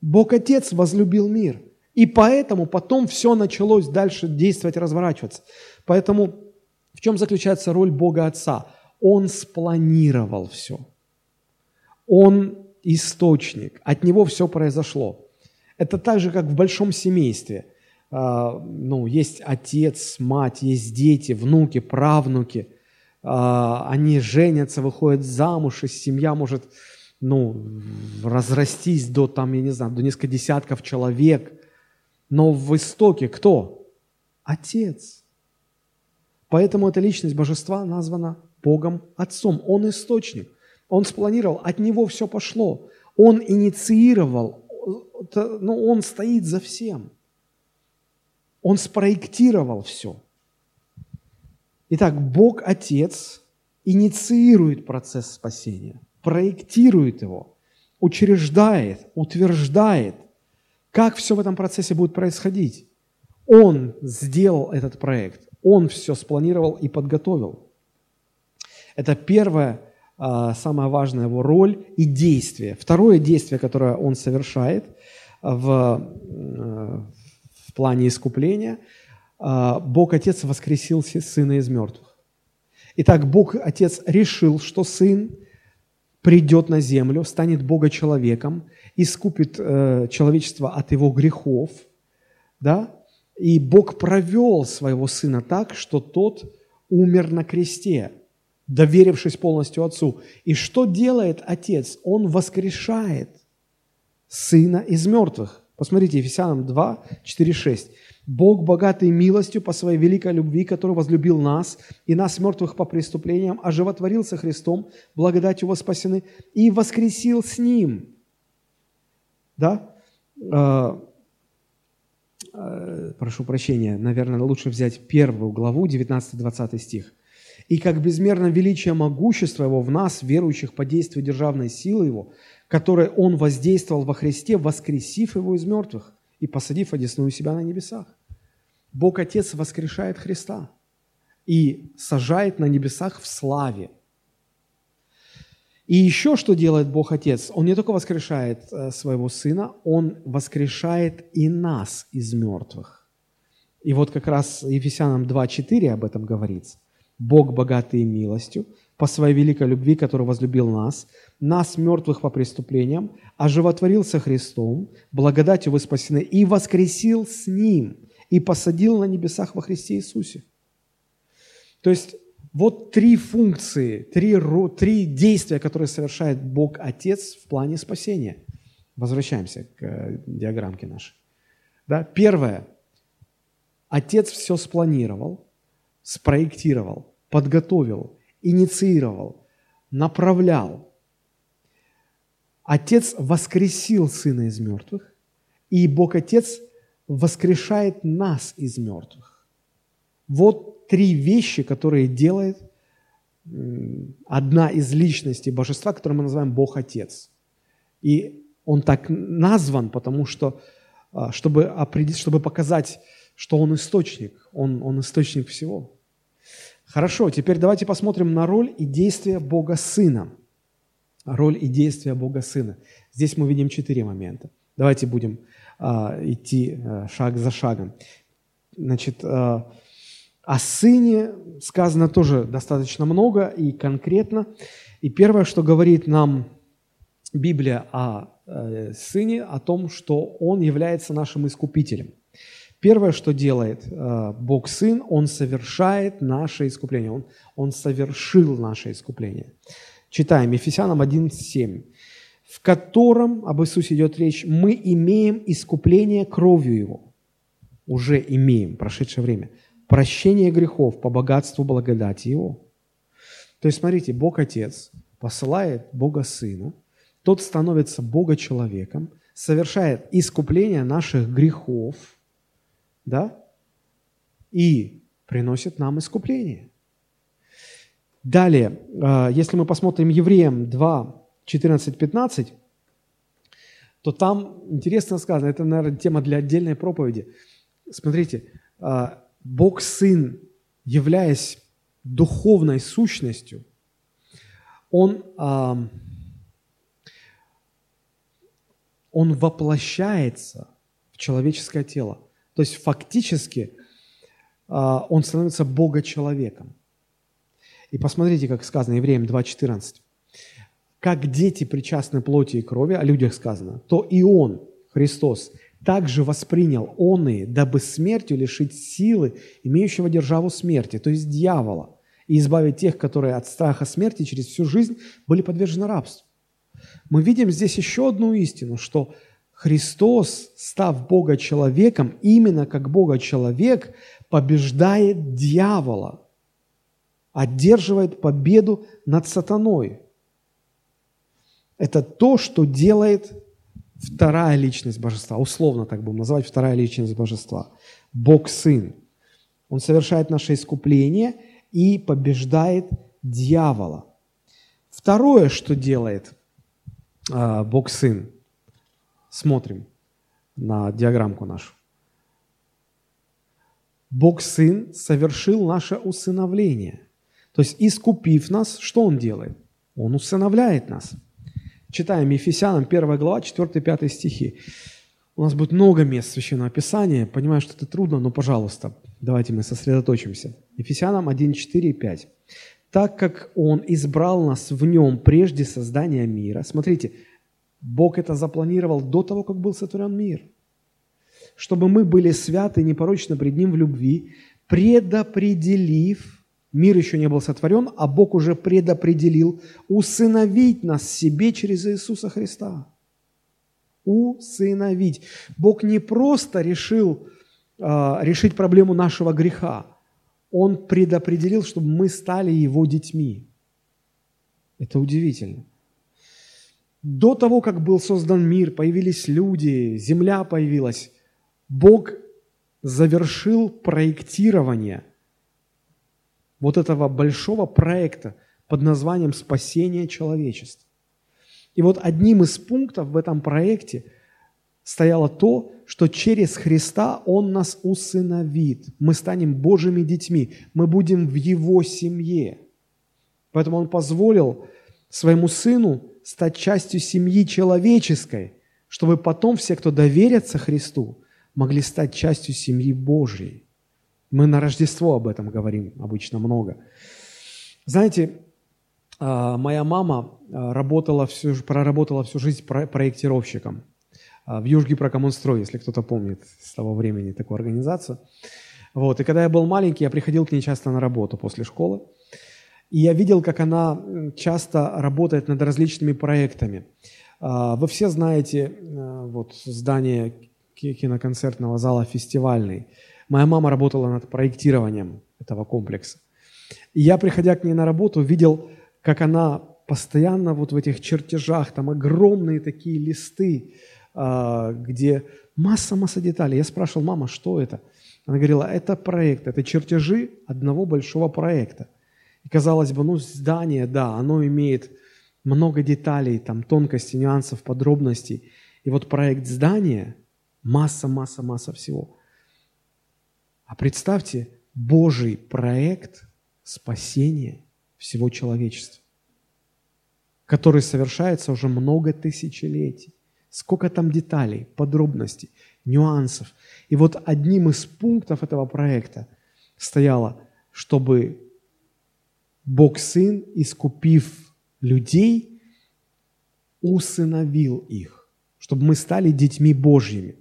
Бог Отец возлюбил мир. И поэтому потом все началось дальше действовать, разворачиваться. Поэтому в чем заключается роль Бога Отца? Он спланировал все. Он источник. От него все произошло. Это так же, как в большом семействе – а, ну, есть отец, мать, есть дети, внуки, правнуки, а, они женятся, выходят замуж, и семья может ну, разрастись до, там, я не знаю, до нескольких десятков человек. Но в истоке кто? Отец. Поэтому эта личность божества названа Богом Отцом. Он источник. Он спланировал, от него все пошло. Он инициировал, ну, он стоит за всем. Он спроектировал все. Итак, Бог Отец инициирует процесс спасения, проектирует его, учреждает, утверждает, как все в этом процессе будет происходить. Он сделал этот проект, он все спланировал и подготовил. Это первая, а, самая важная его роль и действие. Второе действие, которое он совершает в, э, в плане искупления, а, Бог Отец воскресил Сына из мертвых. Итак, Бог Отец решил, что Сын придет на землю, станет Бога человеком, искупит э, человечество от его грехов, да? И Бог провел своего Сына так, что тот умер на кресте, доверившись полностью Отцу. И что делает Отец? Он воскрешает Сына из мертвых. Посмотрите, Ефесянам 2, 4, 6. «Бог, богатый милостью по своей великой любви, который возлюбил нас, и нас, мертвых по преступлениям, оживотворился Христом, благодатью его спасены, и воскресил с Ним». Да? А, а, прошу прощения, наверное, лучше взять первую главу, 19-20 стих. «И как безмерно величие могущества Его в нас, верующих по действию державной силы Его, которой Он воздействовал во Христе, воскресив Его из мертвых и посадив одесную себя на небесах. Бог Отец воскрешает Христа и сажает на небесах в славе. И еще что делает Бог Отец? Он не только воскрешает э, своего Сына, Он воскрешает и нас из мертвых. И вот как раз Ефесянам 2.4 об этом говорится. Бог богатый милостью, по своей великой любви, который возлюбил нас, нас, мертвых по преступлениям, оживотворился Христом, благодатью вы спасены, и воскресил с Ним, и посадил на небесах во Христе Иисусе. То есть вот три функции, три, три действия, которые совершает Бог Отец в плане спасения. Возвращаемся к э, диаграммке нашей. Да? Первое. Отец все спланировал, спроектировал, подготовил инициировал, направлял. Отец воскресил Сына из мертвых, и Бог Отец воскрешает нас из мертвых. Вот три вещи, которые делает одна из личностей Божества, которую мы называем Бог Отец. И Он так назван, потому что, а, чтобы, определить, чтобы показать, что он источник, он, он источник всего. Хорошо, теперь давайте посмотрим на роль и действия Бога Сына. Роль и действия Бога Сына. Здесь мы видим четыре момента. Давайте будем а, идти а, шаг за шагом. Значит, а, о Сыне сказано тоже достаточно много и конкретно. И первое, что говорит нам Библия о э, Сыне, о том, что Он является нашим Искупителем. Первое, что делает э, Бог Сын, Он совершает наше искупление. Он, он совершил наше искупление. Читаем Ефесянам 11.7 в котором, об Иисусе идет речь, мы имеем искупление кровью Его. Уже имеем, прошедшее время. Прощение грехов по богатству благодати Его. То есть, смотрите, Бог Отец посылает Бога Сына, тот становится Бога человеком, совершает искупление наших грехов, да, и приносит нам искупление. Далее, а, если мы посмотрим Евреям 2, 14-15, то там интересно сказано, это, наверное, тема для отдельной проповеди. Смотрите, а, Бог Сын, являясь духовной сущностью, Он, а, он воплощается в человеческое тело. То есть фактически а, Он становится Бога-человеком. И посмотрите, как сказано Евреям 2.14 как дети причастны плоти и крови, о людях сказано, то и Он, Христос, также воспринял он и, дабы смертью лишить силы, имеющего державу смерти, то есть дьявола, и избавить тех, которые от страха смерти через всю жизнь были подвержены рабству. Мы видим здесь еще одну истину, что Христос, став Бога человеком, именно как Бога человек, побеждает дьявола, одерживает победу над сатаной. Это то, что делает вторая личность божества, условно так будем называть, вторая личность божества. Бог Сын. Он совершает наше искупление и побеждает дьявола. Второе, что делает э, Бог Сын, смотрим на диаграммку нашу. Бог Сын совершил наше усыновление. То есть, искупив нас, что Он делает? Он усыновляет нас – Читаем Ефесянам 1 глава, 4-5 стихи. У нас будет много мест Священного Писания. Понимаю, что это трудно, но, пожалуйста, давайте мы сосредоточимся. Ефесянам 1, 4 и 5. «Так как Он избрал нас в Нем прежде создания мира». Смотрите, Бог это запланировал до того, как был сотворен мир. «Чтобы мы были святы и непорочны пред Ним в любви, предопределив Мир еще не был сотворен, а Бог уже предопределил усыновить нас себе через Иисуса Христа. Усыновить. Бог не просто решил э, решить проблему нашего греха. Он предопределил, чтобы мы стали Его детьми. Это удивительно. До того, как был создан мир, появились люди, земля появилась, Бог завершил проектирование – вот этого большого проекта под названием «Спасение человечества». И вот одним из пунктов в этом проекте стояло то, что через Христа Он нас усыновит. Мы станем Божьими детьми, мы будем в Его семье. Поэтому Он позволил своему Сыну стать частью семьи человеческой, чтобы потом все, кто доверятся Христу, могли стать частью семьи Божьей. Мы на Рождество об этом говорим обычно много. Знаете, а, моя мама а, работала всю, проработала всю жизнь проектировщиком а, в Южге Прокоммунстрой, если кто-то помнит с того времени такую организацию. Вот. И когда я был маленький, я приходил к ней часто на работу после школы. И я видел, как она часто работает над различными проектами. Вы все знаете вот, здание киноконцертного зала «Фестивальный», Моя мама работала над проектированием этого комплекса. И я, приходя к ней на работу, видел, как она постоянно вот в этих чертежах, там огромные такие листы, а, где масса-масса деталей. Я спрашивал, мама, что это? Она говорила, это проект, это чертежи одного большого проекта. И казалось бы, ну, здание, да, оно имеет много деталей, там тонкостей, нюансов, подробностей. И вот проект здания – масса, масса, масса всего. А представьте, Божий проект спасения всего человечества, который совершается уже много тысячелетий. Сколько там деталей, подробностей, нюансов. И вот одним из пунктов этого проекта стояло, чтобы Бог Сын, искупив людей, усыновил их, чтобы мы стали детьми Божьими.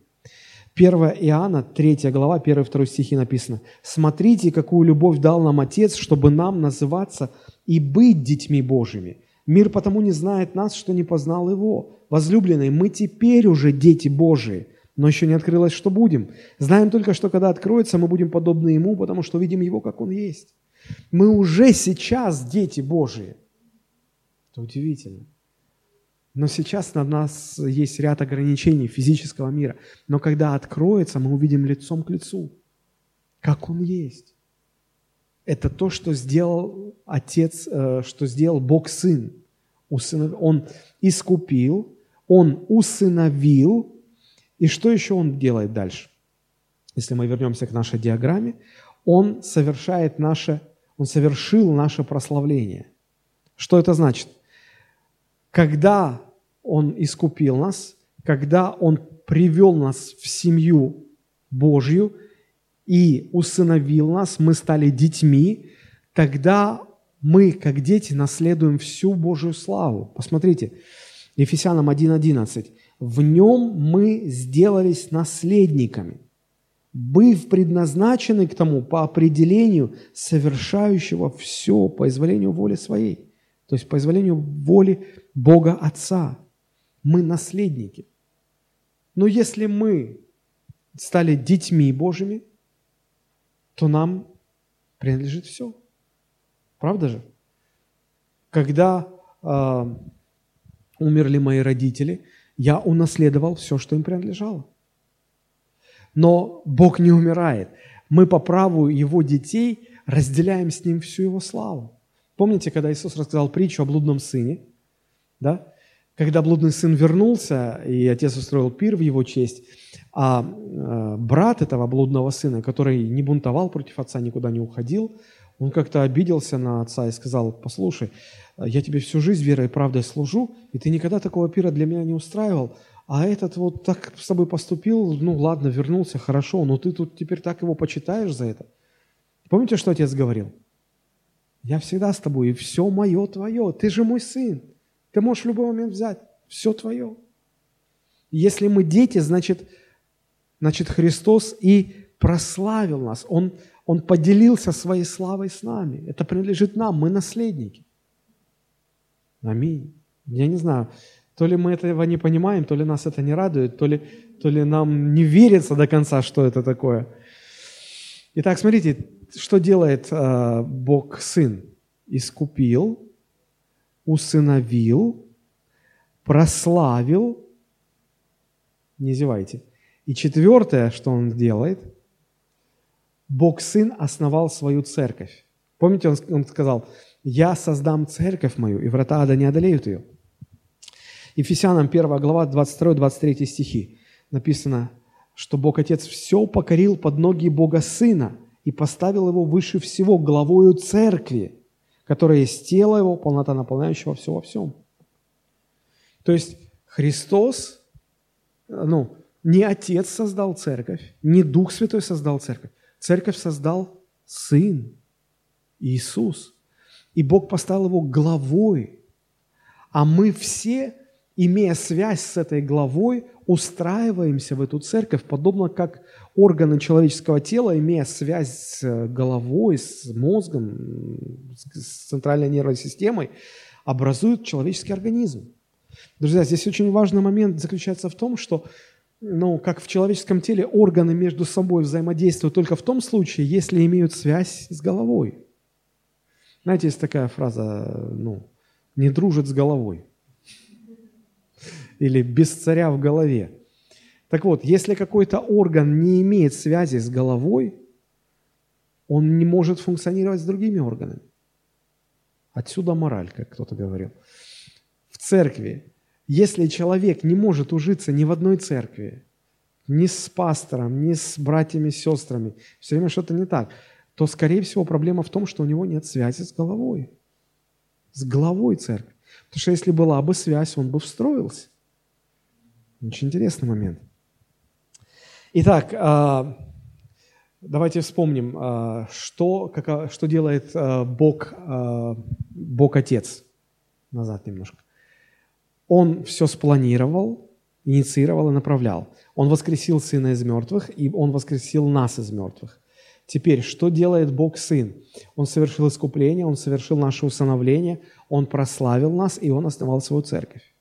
1 Иоанна, 3 глава, 1-2 стихи написано. «Смотрите, какую любовь дал нам Отец, чтобы нам называться и быть детьми Божьими. Мир потому не знает нас, что не познал Его. Возлюбленные, мы теперь уже дети Божии, но еще не открылось, что будем. Знаем только, что когда откроется, мы будем подобны Ему, потому что видим Его, как Он есть. Мы уже сейчас дети Божии. Это удивительно. Но сейчас на нас есть ряд ограничений физического мира. Но когда откроется, мы увидим лицом к лицу, как Он есть. Это то, что сделал Отец, э, что сделал Бог Сын. Он искупил, Он усыновил. И что еще Он делает дальше? Если мы вернемся к нашей диаграмме, Он совершает наше, Он совершил наше прославление. Что это значит? Когда Он искупил нас, когда Он привел нас в семью Божью и усыновил нас, мы стали детьми, тогда мы, как дети, наследуем всю Божью славу. Посмотрите, Ефесянам 1.11. «В нем мы сделались наследниками, быв предназначены к тому по определению совершающего все по изволению воли своей». То есть по изволению воли Бога Отца. Мы наследники. Но если мы стали детьми Божьими, то нам принадлежит все. Правда же? Когда э, умерли мои родители, я унаследовал все, что им принадлежало. Но Бог не умирает. Мы по праву Его детей разделяем с Ним всю Его славу. Помните, когда Иисус рассказал притчу о блудном сыне? Да? Когда блудный сын вернулся, и отец устроил пир в его честь, а э, брат этого блудного сына, который не бунтовал против отца, никуда не уходил, он как-то обиделся на отца и сказал, послушай, я тебе всю жизнь верой и правдой служу, и ты никогда такого пира для меня не устраивал, а этот вот так с тобой поступил, ну ладно, вернулся, хорошо, но ты тут теперь так его почитаешь за это. Помните, что отец говорил? Я всегда с тобой, и все мое твое, ты же мой сын, ты можешь в любой момент взять, все твое. Если мы дети, значит, значит Христос и прославил нас, Он он поделился своей славой с нами. Это принадлежит нам, мы наследники. Аминь. Я не знаю, то ли мы этого не понимаем, то ли нас это не радует, то ли, то ли нам не верится до конца, что это такое. Итак, смотрите, что делает э, Бог Сын? Искупил, усыновил, прославил, не зевайте. И четвертое, что Он делает – Бог Сын основал свою церковь. Помните, он, он сказал, «Я создам церковь мою, и врата ада не одолеют ее». Ефесянам 1 глава 22-23 стихи написано, что Бог Отец все покорил под ноги Бога Сына и поставил его выше всего главою церкви, которая есть тело его, полнота наполняющего все во всем. То есть Христос, ну, не Отец создал церковь, не Дух Святой создал церковь. Церковь создал Сын Иисус. И Бог поставил его главой. А мы все, имея связь с этой главой, устраиваемся в эту церковь, подобно как органы человеческого тела, имея связь с головой, с мозгом, с центральной нервной системой, образуют человеческий организм. Друзья, здесь очень важный момент заключается в том, что ну, как в человеческом теле, органы между собой взаимодействуют только в том случае, если имеют связь с головой. Знаете, есть такая фраза, ну, не дружит с головой. Или без царя в голове. Так вот, если какой-то орган не имеет связи с головой, он не может функционировать с другими органами. Отсюда мораль, как кто-то говорил. церкви, если человек не может ужиться ни в одной церкви, ни с пастором, ни с братьями, сестрами, все время что-то не так, то, скорее всего, проблема в том, что у него нет связи с головой, с головой церкви. Потому что если была бы связь, он бы встроился. Очень интересный момент. Итак, а, давайте вспомним, а, что, как, что делает а, Бог, Бог Отец. Назад немножко. Он все спланировал, инициировал и направлял. Он воскресил Сына из мертвых, и Он воскресил нас из мертвых. Теперь, что делает Бог Сын? Он совершил искупление, Он совершил наше усыновление, Он прославил нас, и Он основал свою церковь.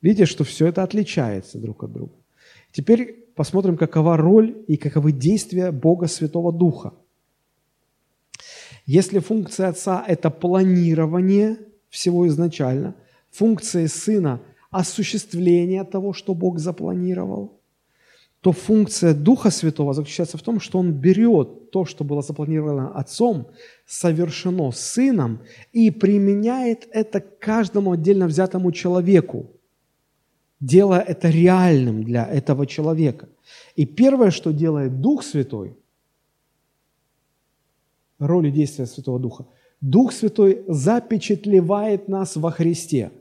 Видите, что все это отличается друг от друга. Теперь посмотрим, какова роль и каковы действия Бога Святого Духа. Если функция Отца – это планирование всего изначально, функция Сына – осуществление того, что Бог запланировал – то функция Духа Святого заключается в том, что Он берет то, что было запланировано Отцом, совершено Сыном, и применяет это каждому отдельно взятому человеку, делая это реальным для этого человека. И первое, что делает Дух Святой, роли действия Святого Духа, Дух Святой запечатлевает нас во Христе –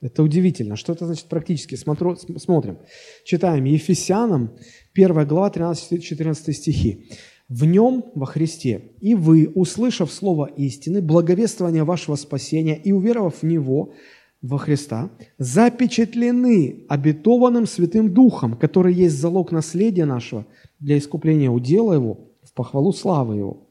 это удивительно. Что это значит практически? Смотрю, смотрим. Читаем Ефесянам, 1 глава, 13-14 стихи. «В нем, во Христе, и вы, услышав слово истины, благовествование вашего спасения и уверовав в него, во Христа, запечатлены обетованным Святым Духом, который есть залог наследия нашего для искупления удела его, в похвалу славы его.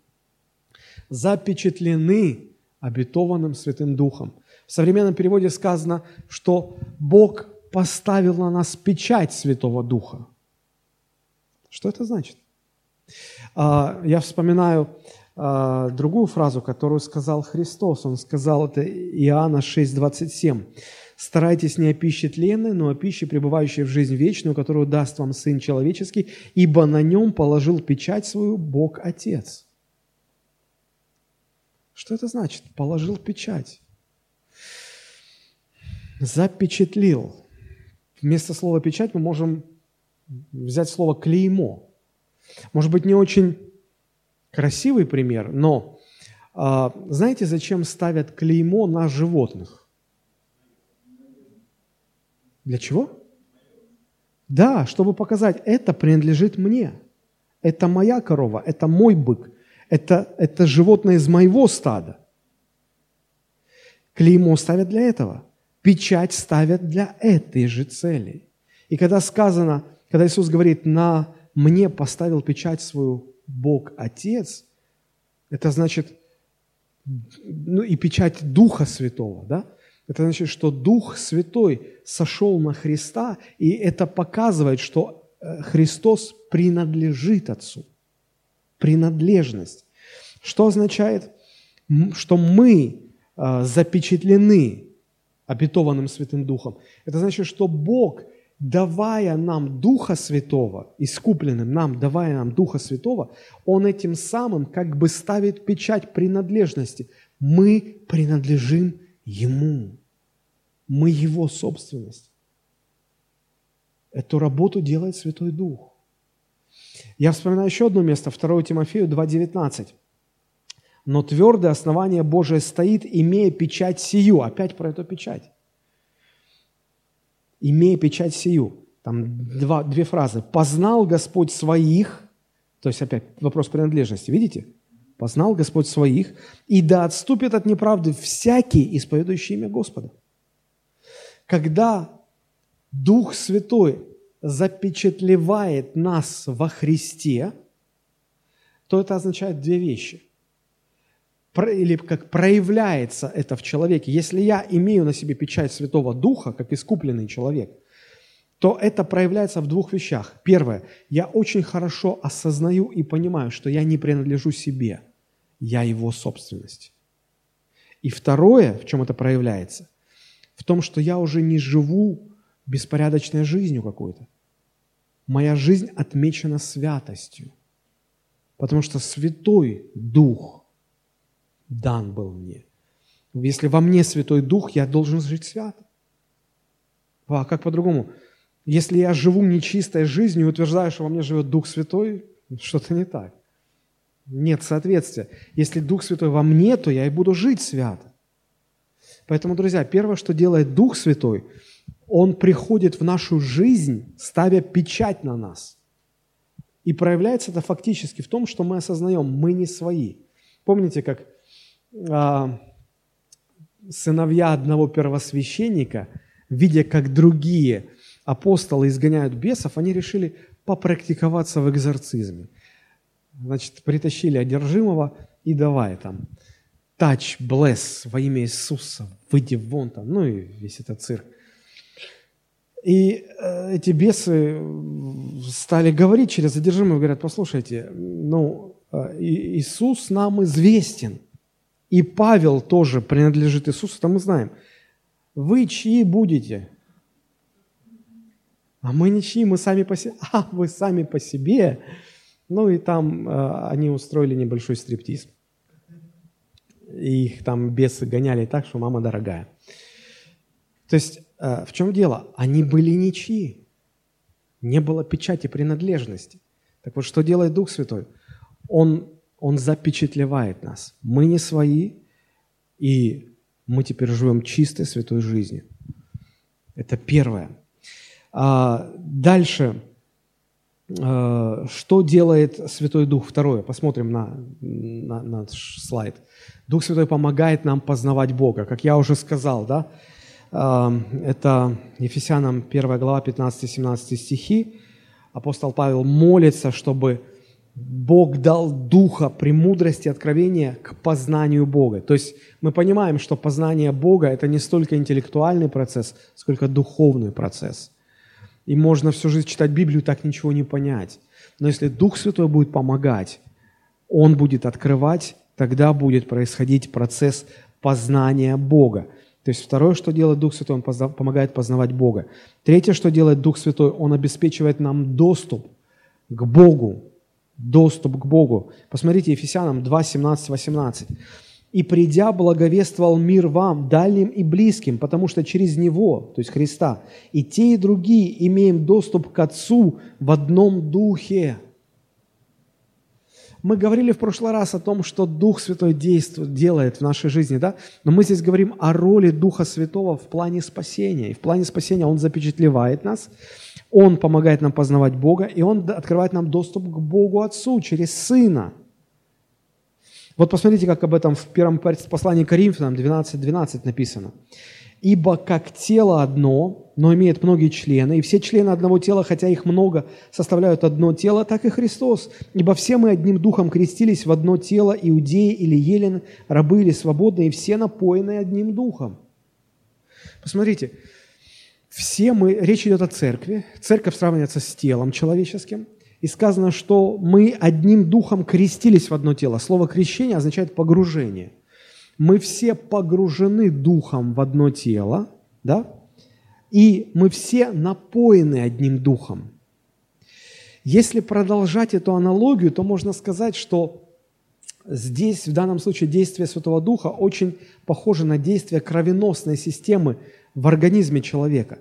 Запечатлены обетованным Святым Духом – в современном переводе сказано, что Бог поставил на нас печать Святого Духа. Что это значит? А, я вспоминаю а, другую фразу, которую сказал Христос. Он сказал это Иоанна 6:27. «Старайтесь не о пище тленной, но о пище, пребывающей в жизнь вечную, которую даст вам Сын Человеческий, ибо на нем положил печать свою Бог Отец». Что это значит? Положил печать запечатлил. Вместо слова «печать» мы можем взять слово «клеймо». Может быть, не очень красивый пример, но а, знаете, зачем ставят клеймо на животных? Для чего? Да, чтобы показать, это принадлежит мне. Это моя корова, это мой бык, это, это животное из моего стада. Клеймо ставят для этого – печать ставят для этой же цели. И когда сказано, когда Иисус говорит, на мне поставил печать свою Бог Отец, это значит, ну и печать Духа Святого, да? Это значит, что Дух Святой сошел на Христа, и это показывает, что э, Христос принадлежит Отцу. Принадлежность. Что означает? Что мы э, запечатлены обетованным Святым Духом. Это значит, что Бог, давая нам Духа Святого, искупленным нам, давая нам Духа Святого, Он этим самым как бы ставит печать принадлежности. Мы принадлежим Ему. Мы Его собственность. Эту работу делает Святой Дух. Я вспоминаю еще одно место, 2 Тимофею 2,19 но твердое основание Божие стоит, имея печать сию. Опять про эту печать. Имея печать сию. Там два, две фразы. «Познал Господь своих», то есть опять вопрос принадлежности, видите? «Познал Господь своих, и да отступит от неправды всякий, исповедующий имя Господа». Когда Дух Святой запечатлевает нас во Христе, то это означает две вещи или как проявляется это в человеке. Если я имею на себе печать Святого Духа, как искупленный человек, то это проявляется в двух вещах. Первое, я очень хорошо осознаю и понимаю, что я не принадлежу себе, я его собственность. И второе, в чем это проявляется, в том, что я уже не живу беспорядочной жизнью какой-то. Моя жизнь отмечена святостью, потому что Святой Дух – дан был мне. Если во мне Святой Дух, я должен жить свято. А как по-другому? Если я живу нечистой жизнью и утверждаю, что во мне живет Дух Святой, что-то не так. Нет соответствия. Если Дух Святой во мне, то я и буду жить свято. Поэтому, друзья, первое, что делает Дух Святой, Он приходит в нашу жизнь, ставя печать на нас. И проявляется это фактически в том, что мы осознаем, мы не свои. Помните, как сыновья одного первосвященника, видя, как другие апостолы изгоняют бесов, они решили попрактиковаться в экзорцизме. Значит, притащили одержимого и давай там touch, bless во имя Иисуса, выйди вон там, ну и весь этот цирк. И э, эти бесы стали говорить через задержимого, говорят, послушайте, ну, э, Иисус нам известен, и Павел тоже принадлежит Иисусу, это мы знаем. Вы чьи будете? А мы ничьи, мы сами по себе. А, вы сами по себе. Ну и там э, они устроили небольшой стриптиз. И их там бесы гоняли так, что мама дорогая. То есть э, в чем дело? Они были ничьи. Не было печати принадлежности. Так вот, что делает Дух Святой? Он, он запечатлевает нас. Мы не свои, и мы теперь живем чистой святой жизнью. Это первое. А дальше Э, что делает Святой Дух? Второе, посмотрим на, на, на слайд. Дух Святой помогает нам познавать Бога. Как я уже сказал, да, э, это Ефесянам 1 глава 15-17 стихи. Апостол Павел молится, чтобы Бог дал духа премудрости, откровения к познанию Бога. То есть мы понимаем, что познание Бога – это не столько интеллектуальный процесс, сколько духовный процесс – и можно всю жизнь читать Библию, так ничего не понять. Но если Дух Святой будет помогать, Он будет открывать, тогда будет происходить процесс познания Бога. То есть второе, что делает Дух Святой, Он помогает познавать Бога. Третье, что делает Дух Святой, Он обеспечивает нам доступ к Богу. Доступ к Богу. Посмотрите, Ефесянам 2, 17, 18 и придя, благовествовал мир вам, дальним и близким, потому что через Него, то есть Христа, и те, и другие имеем доступ к Отцу в одном Духе. Мы говорили в прошлый раз о том, что Дух Святой действует, делает в нашей жизни, да? Но мы здесь говорим о роли Духа Святого в плане спасения. И в плане спасения Он запечатлевает нас, Он помогает нам познавать Бога, и Он открывает нам доступ к Богу Отцу через Сына – вот посмотрите, как об этом в первом послании к Коринфянам 12.12 12 написано. «Ибо как тело одно, но имеет многие члены, и все члены одного тела, хотя их много, составляют одно тело, так и Христос. Ибо все мы одним духом крестились в одно тело, иудеи или елены, рабы или свободные, и все напоены одним духом». Посмотрите, все мы, речь идет о церкви, церковь сравнивается с телом человеческим, и сказано, что мы одним духом крестились в одно тело. Слово крещение означает погружение. Мы все погружены духом в одно тело, да? И мы все напоены одним духом. Если продолжать эту аналогию, то можно сказать, что здесь, в данном случае, действие Святого Духа очень похоже на действие кровеносной системы в организме человека.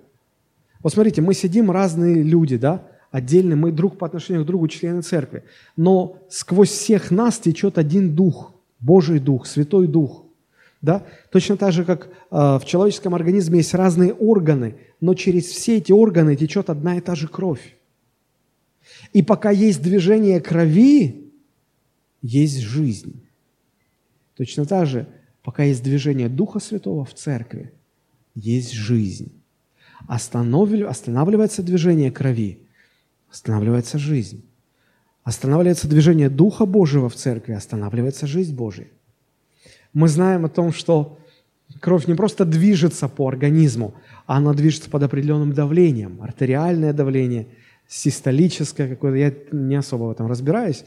Вот смотрите, мы сидим разные люди, да, отдельно, мы друг по отношению к другу члены церкви. Но сквозь всех нас течет один дух, Божий дух, Святой Дух. Да? Точно так же, как э, в человеческом организме есть разные органы, но через все эти органы течет одна и та же кровь. И пока есть движение крови, есть жизнь. Точно так же, пока есть движение Духа Святого в церкви, есть жизнь. Останавливается движение крови – останавливается жизнь. Останавливается движение Духа Божьего в церкви, останавливается жизнь Божья. Мы знаем о том, что кровь не просто движется по организму, а она движется под определенным давлением. Артериальное давление, систолическое какое-то. Я не особо в этом разбираюсь.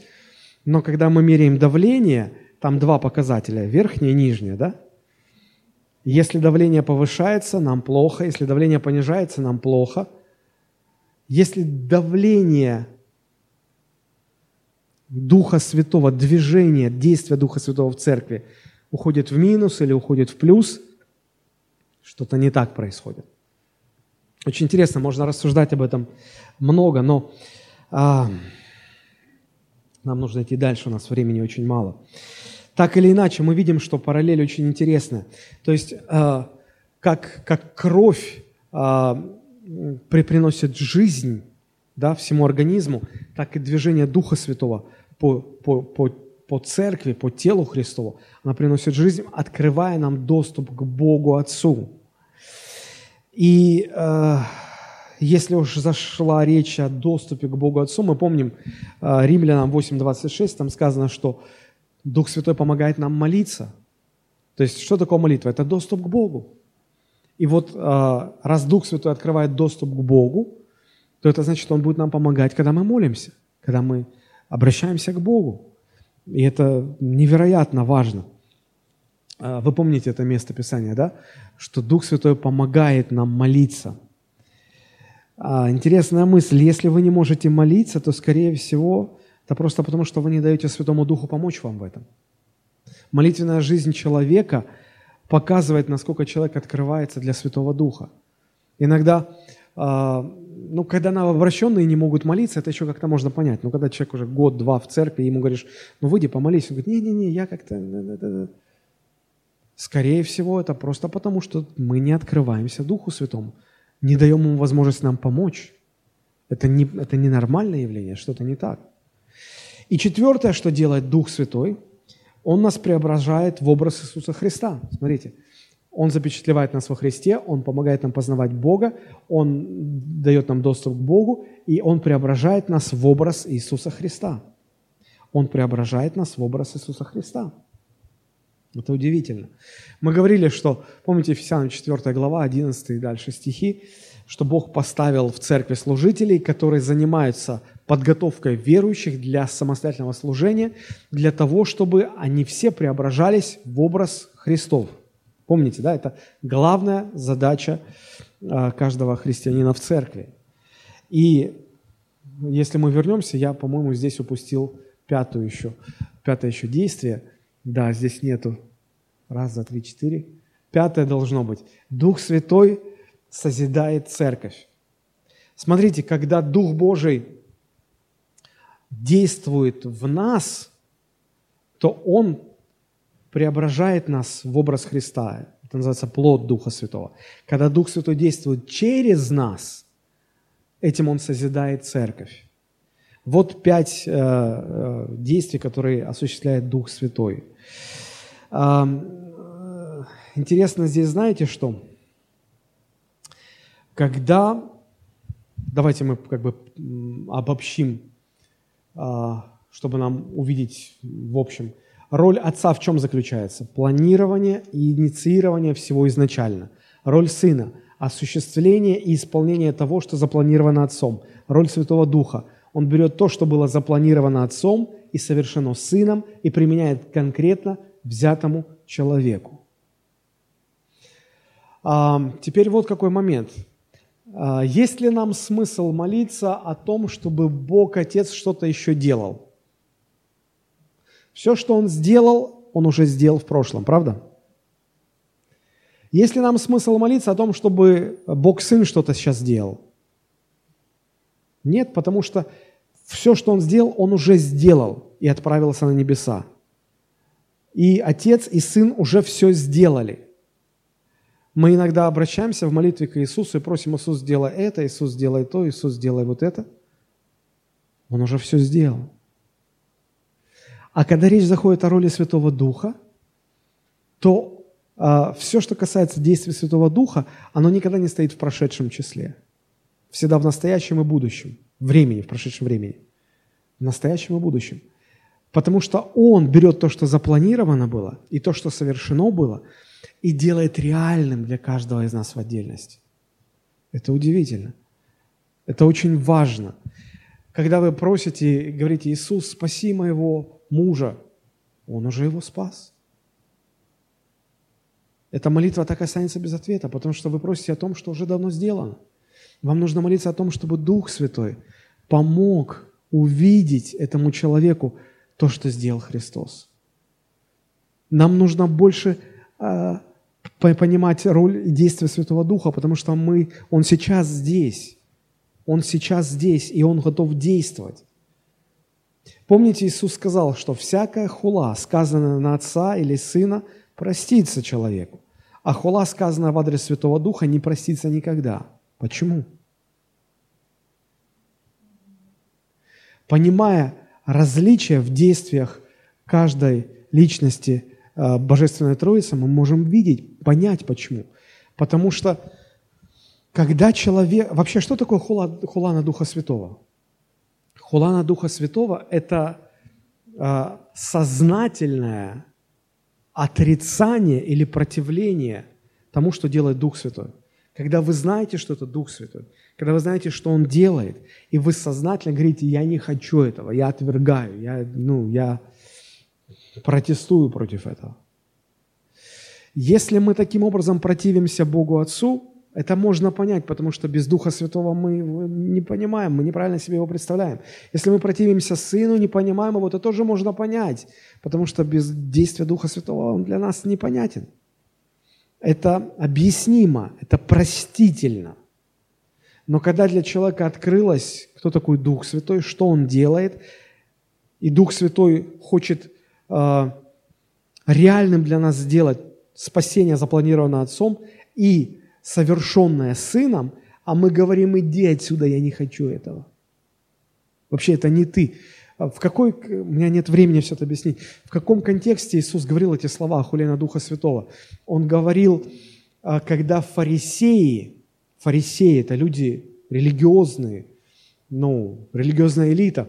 Но когда мы меряем давление, там два показателя, верхнее и нижнее, да? Если давление повышается, нам плохо. Если давление понижается, нам плохо – если давление Духа Святого, движение, действия Духа Святого в церкви уходит в минус или уходит в плюс, что-то не так происходит. Очень интересно, можно рассуждать об этом много, но а, нам нужно идти дальше, у нас времени очень мало. Так или иначе, мы видим, что параллель очень интересная. То есть, а, как, как кровь а, приносит жизнь да, всему организму, так и движение Духа Святого по, по, по, по церкви, по телу Христову, она приносит жизнь, открывая нам доступ к Богу Отцу. И э, если уж зашла речь о доступе к Богу Отцу, мы помним э, Римлянам 8.26, там сказано, что Дух Святой помогает нам молиться. То есть, что такое молитва? Это доступ к Богу. И вот э, раз Дух Святой открывает доступ к Богу, то это значит, Он будет нам помогать, когда мы молимся, когда мы обращаемся к Богу. И это невероятно важно. А, вы помните это место Писания, да? Что Дух Святой помогает нам молиться. А, интересная мысль. Если вы не можете молиться, то, скорее всего, это просто потому, что вы не даете Святому Духу помочь вам в этом. Молитвенная жизнь человека показывает, насколько человек открывается для Святого Духа. Иногда а, ну, когда новообращенные не могут молиться, это еще как-то можно понять. Но когда человек уже год-два в церкви, ему говоришь, ну, выйди, помолись. Он говорит, не-не-не, я как-то... Скорее всего, это просто потому, что мы не открываемся Духу Святому, не даем ему возможность нам помочь. Это, не, это ненормальное явление, что-то не так. И четвертое, что делает Дух Святой, Он нас преображает в образ Иисуса Христа. Смотрите, он запечатлевает нас во Христе, Он помогает нам познавать Бога, Он дает нам доступ к Богу, и Он преображает нас в образ Иисуса Христа. Он преображает нас в образ Иисуса Христа. Это удивительно. Мы говорили, что, помните, Ефесянам 4 глава, 11 и дальше стихи, что Бог поставил в церкви служителей, которые занимаются подготовкой верующих для самостоятельного служения, для того, чтобы они все преображались в образ Христов. Помните, да, это главная задача а, каждого христианина в церкви. И если мы вернемся, я, по-моему, здесь упустил пятую еще, пятое еще действие. Да, здесь нету. Раз, два, три, четыре. Пятое должно быть. Дух Святой созидает церковь. Смотрите, когда Дух Божий действует в нас, то Он преображает нас в образ Христа. Это называется плод Духа Святого. Когда Дух Святой действует через нас, этим Он созидает церковь. Вот пять э, э, действий, которые осуществляет Дух Святой. Э, интересно здесь, знаете что? Когда, давайте мы как бы обобщим, э, чтобы нам увидеть в общем – Роль отца в чем заключается? Планирование и инициирование всего изначально. Роль сына – осуществление и исполнение того, что запланировано отцом. Роль Святого Духа – он берет то, что было запланировано отцом и совершено сыном, и применяет конкретно взятому человеку. А, теперь вот какой момент. А, есть ли нам смысл молиться о том, чтобы Бог Отец что-то еще делал? Все, что Он сделал, Он уже сделал в прошлом, правда? Есть ли нам смысл молиться о том, чтобы Бог Сын что-то сейчас сделал? Нет, потому что все, что Он сделал, Он уже сделал и отправился на небеса. И Отец и Сын уже все сделали. Мы иногда обращаемся в молитве к Иисусу и просим Иисус, сделай это, Иисус, сделай то, Иисус, сделай вот это. Он уже все сделал. А когда речь заходит о роли Святого Духа, то а, все, что касается действия Святого Духа, оно никогда не стоит в прошедшем числе. Всегда в настоящем и будущем. Времени, в прошедшем времени. В настоящем и будущем. Потому что Он берет то, что запланировано было, и то, что совершено было, и делает реальным для каждого из нас в отдельности. Это удивительно. Это очень важно. Когда вы просите, говорите, Иисус, спаси моего мужа, он уже его спас. Эта молитва так и останется без ответа, потому что вы просите о том, что уже давно сделано. Вам нужно молиться о том, чтобы Дух Святой помог увидеть этому человеку то, что сделал Христос. Нам нужно больше понимать роль и действия Святого Духа, потому что мы, Он сейчас здесь. Он сейчас здесь, и Он готов действовать. Помните, Иисус сказал, что всякая хула, сказанная на Отца или Сына, простится человеку, а хула, сказанная в адрес Святого Духа, не простится никогда. Почему? Понимая различия в действиях каждой личности э, Божественной Троицы, мы можем видеть, понять почему. Потому что когда человек... Вообще, что такое хула, хула на Духа Святого? Хула на Духа Святого – это э, сознательное отрицание или противление тому, что делает Дух Святой. Когда вы знаете, что это Дух Святой, когда вы знаете, что Он делает, и вы сознательно говорите, я не хочу этого, я отвергаю, я, ну, я протестую против этого. Если мы таким образом противимся Богу Отцу, это можно понять, потому что без Духа Святого мы не понимаем, мы неправильно себе его представляем. Если мы противимся Сыну, не понимаем его, это тоже можно понять, потому что без действия Духа Святого он для нас непонятен. Это объяснимо, это простительно. Но когда для человека открылось, кто такой Дух Святой, что он делает, и Дух Святой хочет э, реальным для нас сделать спасение, запланированное Отцом, и совершенное Сыном, а мы говорим, иди отсюда, я не хочу этого. Вообще это не ты. В какой, у меня нет времени все это объяснить, в каком контексте Иисус говорил эти слова о Духа Святого? Он говорил, а, когда фарисеи, фарисеи – это люди религиозные, ну, религиозная элита,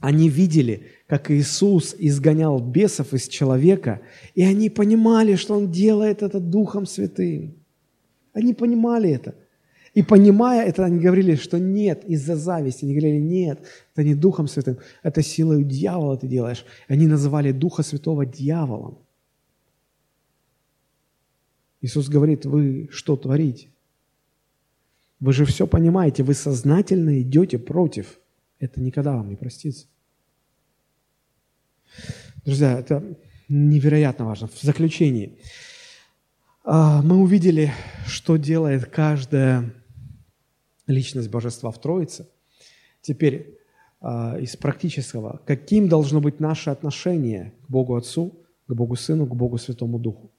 они видели, как Иисус изгонял бесов из человека, и они понимали, что Он делает это Духом Святым. Они понимали это – и понимая это, они говорили, что нет, из-за зависти. Они говорили, нет, это не Духом Святым, это силой дьявола ты делаешь. Они называли Духа Святого дьяволом. Иисус говорит, вы что творите? Вы же все понимаете, вы сознательно идете против. Это никогда вам не простится. Друзья, это невероятно важно. В заключении а, мы увидели, что делает каждая личность Божества в Троице. Теперь э, из практического, каким должно быть наше отношение к Богу Отцу, к Богу Сыну, к Богу Святому Духу.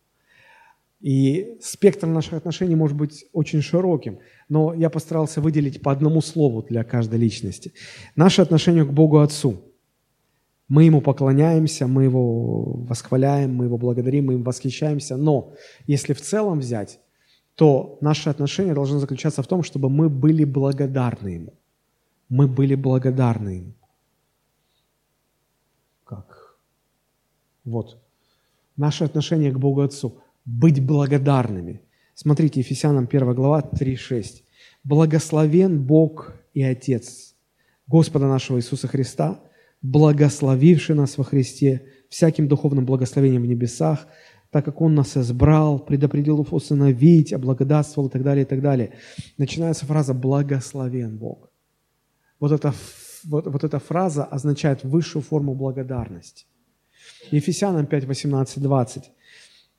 И спектр наших отношений может быть очень широким, но я постарался выделить по одному слову для каждой личности. Наше отношение к Богу Отцу. Мы Ему поклоняемся, мы Его восхваляем, мы Его благодарим, мы им восхищаемся, но если в целом взять, то наше отношение должно заключаться в том, чтобы мы были благодарны Ему. Мы были благодарны Ему. Как? Вот. Наше отношение к Богу Отцу. Быть благодарными. Смотрите, Ефесянам 1 глава 3.6. «Благословен Бог и Отец Господа нашего Иисуса Христа, благословивший нас во Христе всяким духовным благословением в небесах, так как Он нас избрал, предопределил усыновить, облагодатствовал и так далее, и так далее. Начинается фраза «благословен Бог». Вот эта, вот, вот эта фраза означает высшую форму благодарности. Ефесянам 5, 18, 20.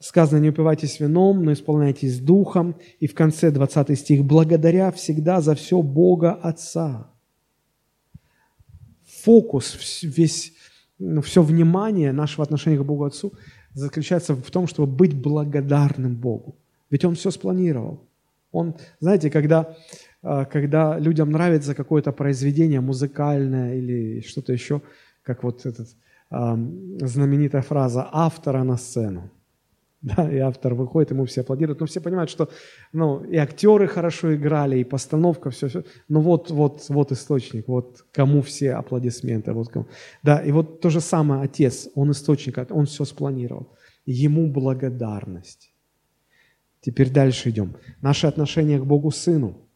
Сказано, не упивайтесь вином, но исполняйтесь духом. И в конце 20 стих, благодаря всегда за все Бога Отца. Фокус, весь, ну, все внимание нашего отношения к Богу Отцу – заключается в том, чтобы быть благодарным Богу. Ведь Он все спланировал. Он, знаете, когда, а, когда людям нравится какое-то произведение музыкальное или что-то еще, как вот эта знаменитая фраза «автора на сцену». Да, и автор выходит, ему все аплодируют. Но все понимают, что ну, и актеры хорошо играли, и постановка, все, все. Но вот, вот, вот источник, вот кому все аплодисменты. Вот кому. Да, и вот то же самое Отец, Он источник, Он все спланировал. Ему благодарность. Теперь дальше идем. Наше отношение к Богу Сыну.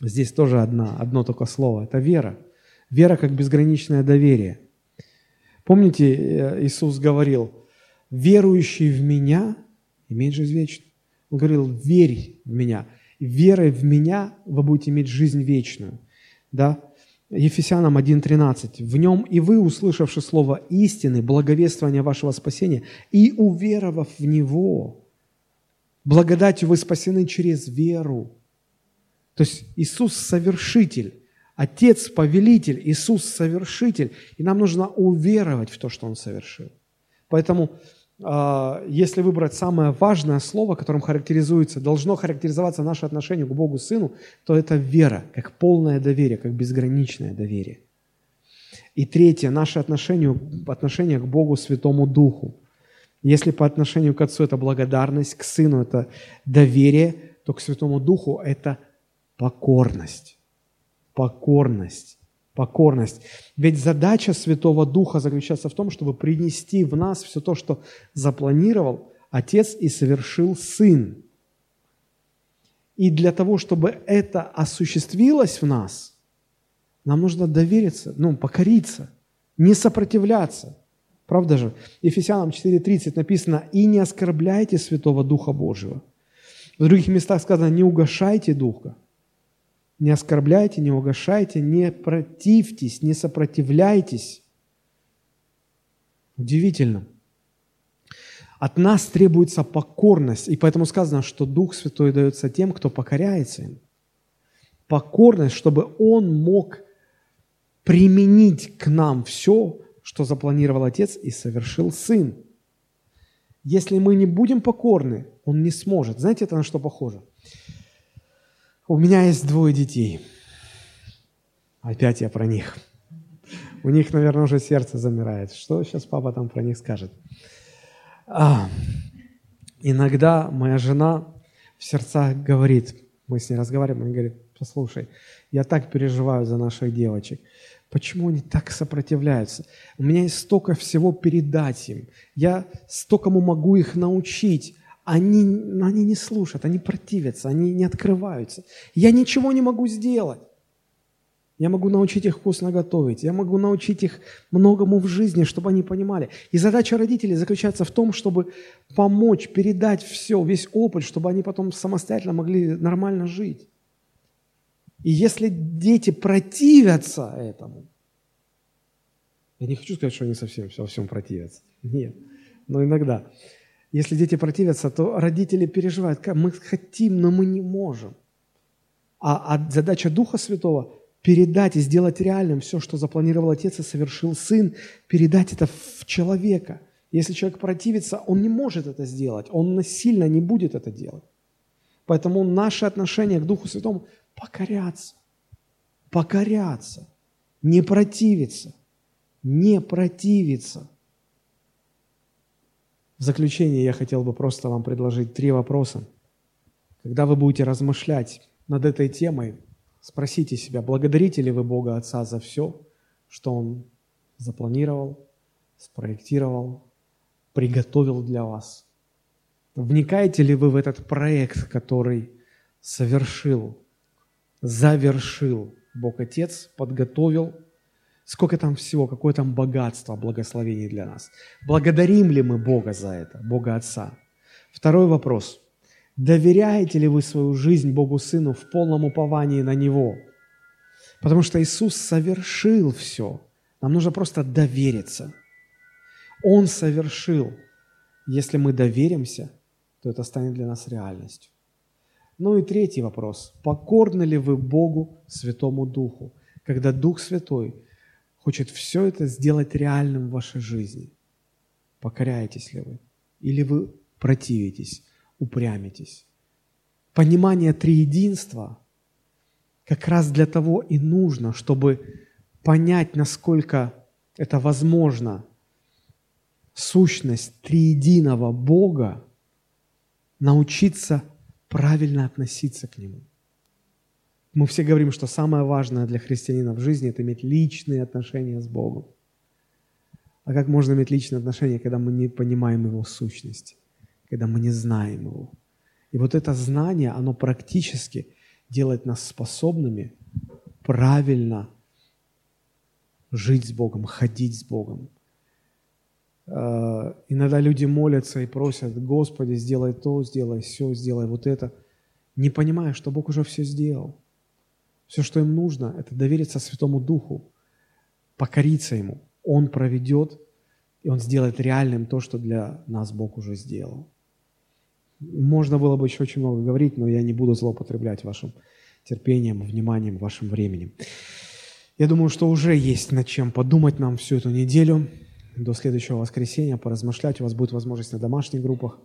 Здесь тоже одна, одно только слово. Это вера. Вера как безграничное доверие. Помните, э, Иисус говорил – верующий в меня имеет жизнь вечную. Он говорил, верь в меня. Верой в меня вы будете иметь жизнь вечную. Да? Ефесянам 1.13. «В нем и вы, услышавши слово истины, благовествование вашего спасения, и уверовав в него». Благодатью вы спасены через веру. То есть Иисус – совершитель, Отец – повелитель, Иисус – совершитель. И нам нужно уверовать в то, что Он совершил. Поэтому, если выбрать самое важное слово, которым характеризуется, должно характеризоваться наше отношение к Богу Сыну, то это вера, как полное доверие, как безграничное доверие. И третье, наше отношение, отношение к Богу Святому Духу. Если по отношению к Отцу это благодарность, к Сыну это доверие, то к Святому Духу это покорность. Покорность. Покорность. Ведь задача Святого Духа заключается в том, чтобы принести в нас все то, что запланировал Отец и совершил Сын. И для того, чтобы это осуществилось в нас, нам нужно довериться, ну, покориться, не сопротивляться. Правда же? Ефесянам 4.30 написано «И не оскорбляйте Святого Духа Божьего». В других местах сказано «Не угошайте Духа». Не оскорбляйте, не угошайте, не противьтесь, не сопротивляйтесь. Удивительно. От нас требуется покорность, и поэтому сказано, что Дух Святой дается тем, кто покоряется им. Покорность, чтобы Он мог применить к нам все, что запланировал Отец и совершил Сын. Если мы не будем покорны, Он не сможет. Знаете, это на что похоже? У меня есть двое детей. Опять я про них. У них, наверное, уже сердце замирает. Что сейчас папа там про них скажет? А, иногда моя жена в сердцах говорит, мы с ней разговариваем, она говорит, послушай, я так переживаю за наших девочек. Почему они так сопротивляются? У меня есть столько всего передать им. Я стокому могу их научить они, они не слушают, они противятся, они не открываются. Я ничего не могу сделать. Я могу научить их вкусно готовить. Я могу научить их многому в жизни, чтобы они понимали. И задача родителей заключается в том, чтобы помочь, передать все, весь опыт, чтобы они потом самостоятельно могли нормально жить. И если дети противятся этому, я не хочу сказать, что они совсем во всем противятся. Нет. Но иногда. Если дети противятся, то родители переживают, мы хотим, но мы не можем. А, а задача Духа Святого – передать и сделать реальным все, что запланировал Отец и совершил Сын, передать это в человека. Если человек противится, он не может это сделать, он насильно не будет это делать. Поэтому наше отношение к Духу Святому – покоряться, покоряться, не противиться, не противиться. В заключение я хотел бы просто вам предложить три вопроса. Когда вы будете размышлять над этой темой, спросите себя, благодарите ли вы Бога Отца за все, что Он запланировал, спроектировал, приготовил для вас? Вникаете ли вы в этот проект, который совершил, завершил Бог Отец, подготовил – Сколько там всего, какое там богатство, благословений для нас. Благодарим ли мы Бога за это, Бога Отца? Второй вопрос. Доверяете ли вы свою жизнь Богу Сыну в полном уповании на Него? Потому что Иисус совершил все. Нам нужно просто довериться. Он совершил. Если мы доверимся, то это станет для нас реальностью. Ну и третий вопрос. Покорны ли вы Богу Святому Духу, когда Дух Святой хочет все это сделать реальным в вашей жизни. Покоряетесь ли вы? Или вы противитесь, упрямитесь? Понимание триединства как раз для того и нужно, чтобы понять, насколько это возможно, сущность триединого Бога, научиться правильно относиться к Нему. Мы все говорим, что самое важное для христианина в жизни – это иметь личные отношения с Богом. А как можно иметь личные отношения, когда мы не понимаем Его сущности, когда мы не знаем Его? И вот это знание, оно практически делает нас способными правильно жить с Богом, ходить с Богом. Э, иногда люди молятся и просят, Господи, сделай то, сделай все, сделай вот это, не понимая, что Бог уже все сделал. Все, что им нужно, это довериться Святому Духу, покориться Ему. Он проведет, и Он сделает реальным то, что для нас Бог уже сделал. Можно было бы еще очень много говорить, но я не буду злоупотреблять вашим терпением, вниманием, вашим временем. Я думаю, что уже есть над чем подумать нам всю эту неделю. До следующего воскресенья поразмышлять. У вас будет возможность на домашних группах.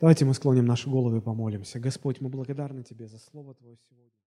Давайте мы склоним наши головы и помолимся. Господь, мы благодарны Тебе за Слово Твое сегодня.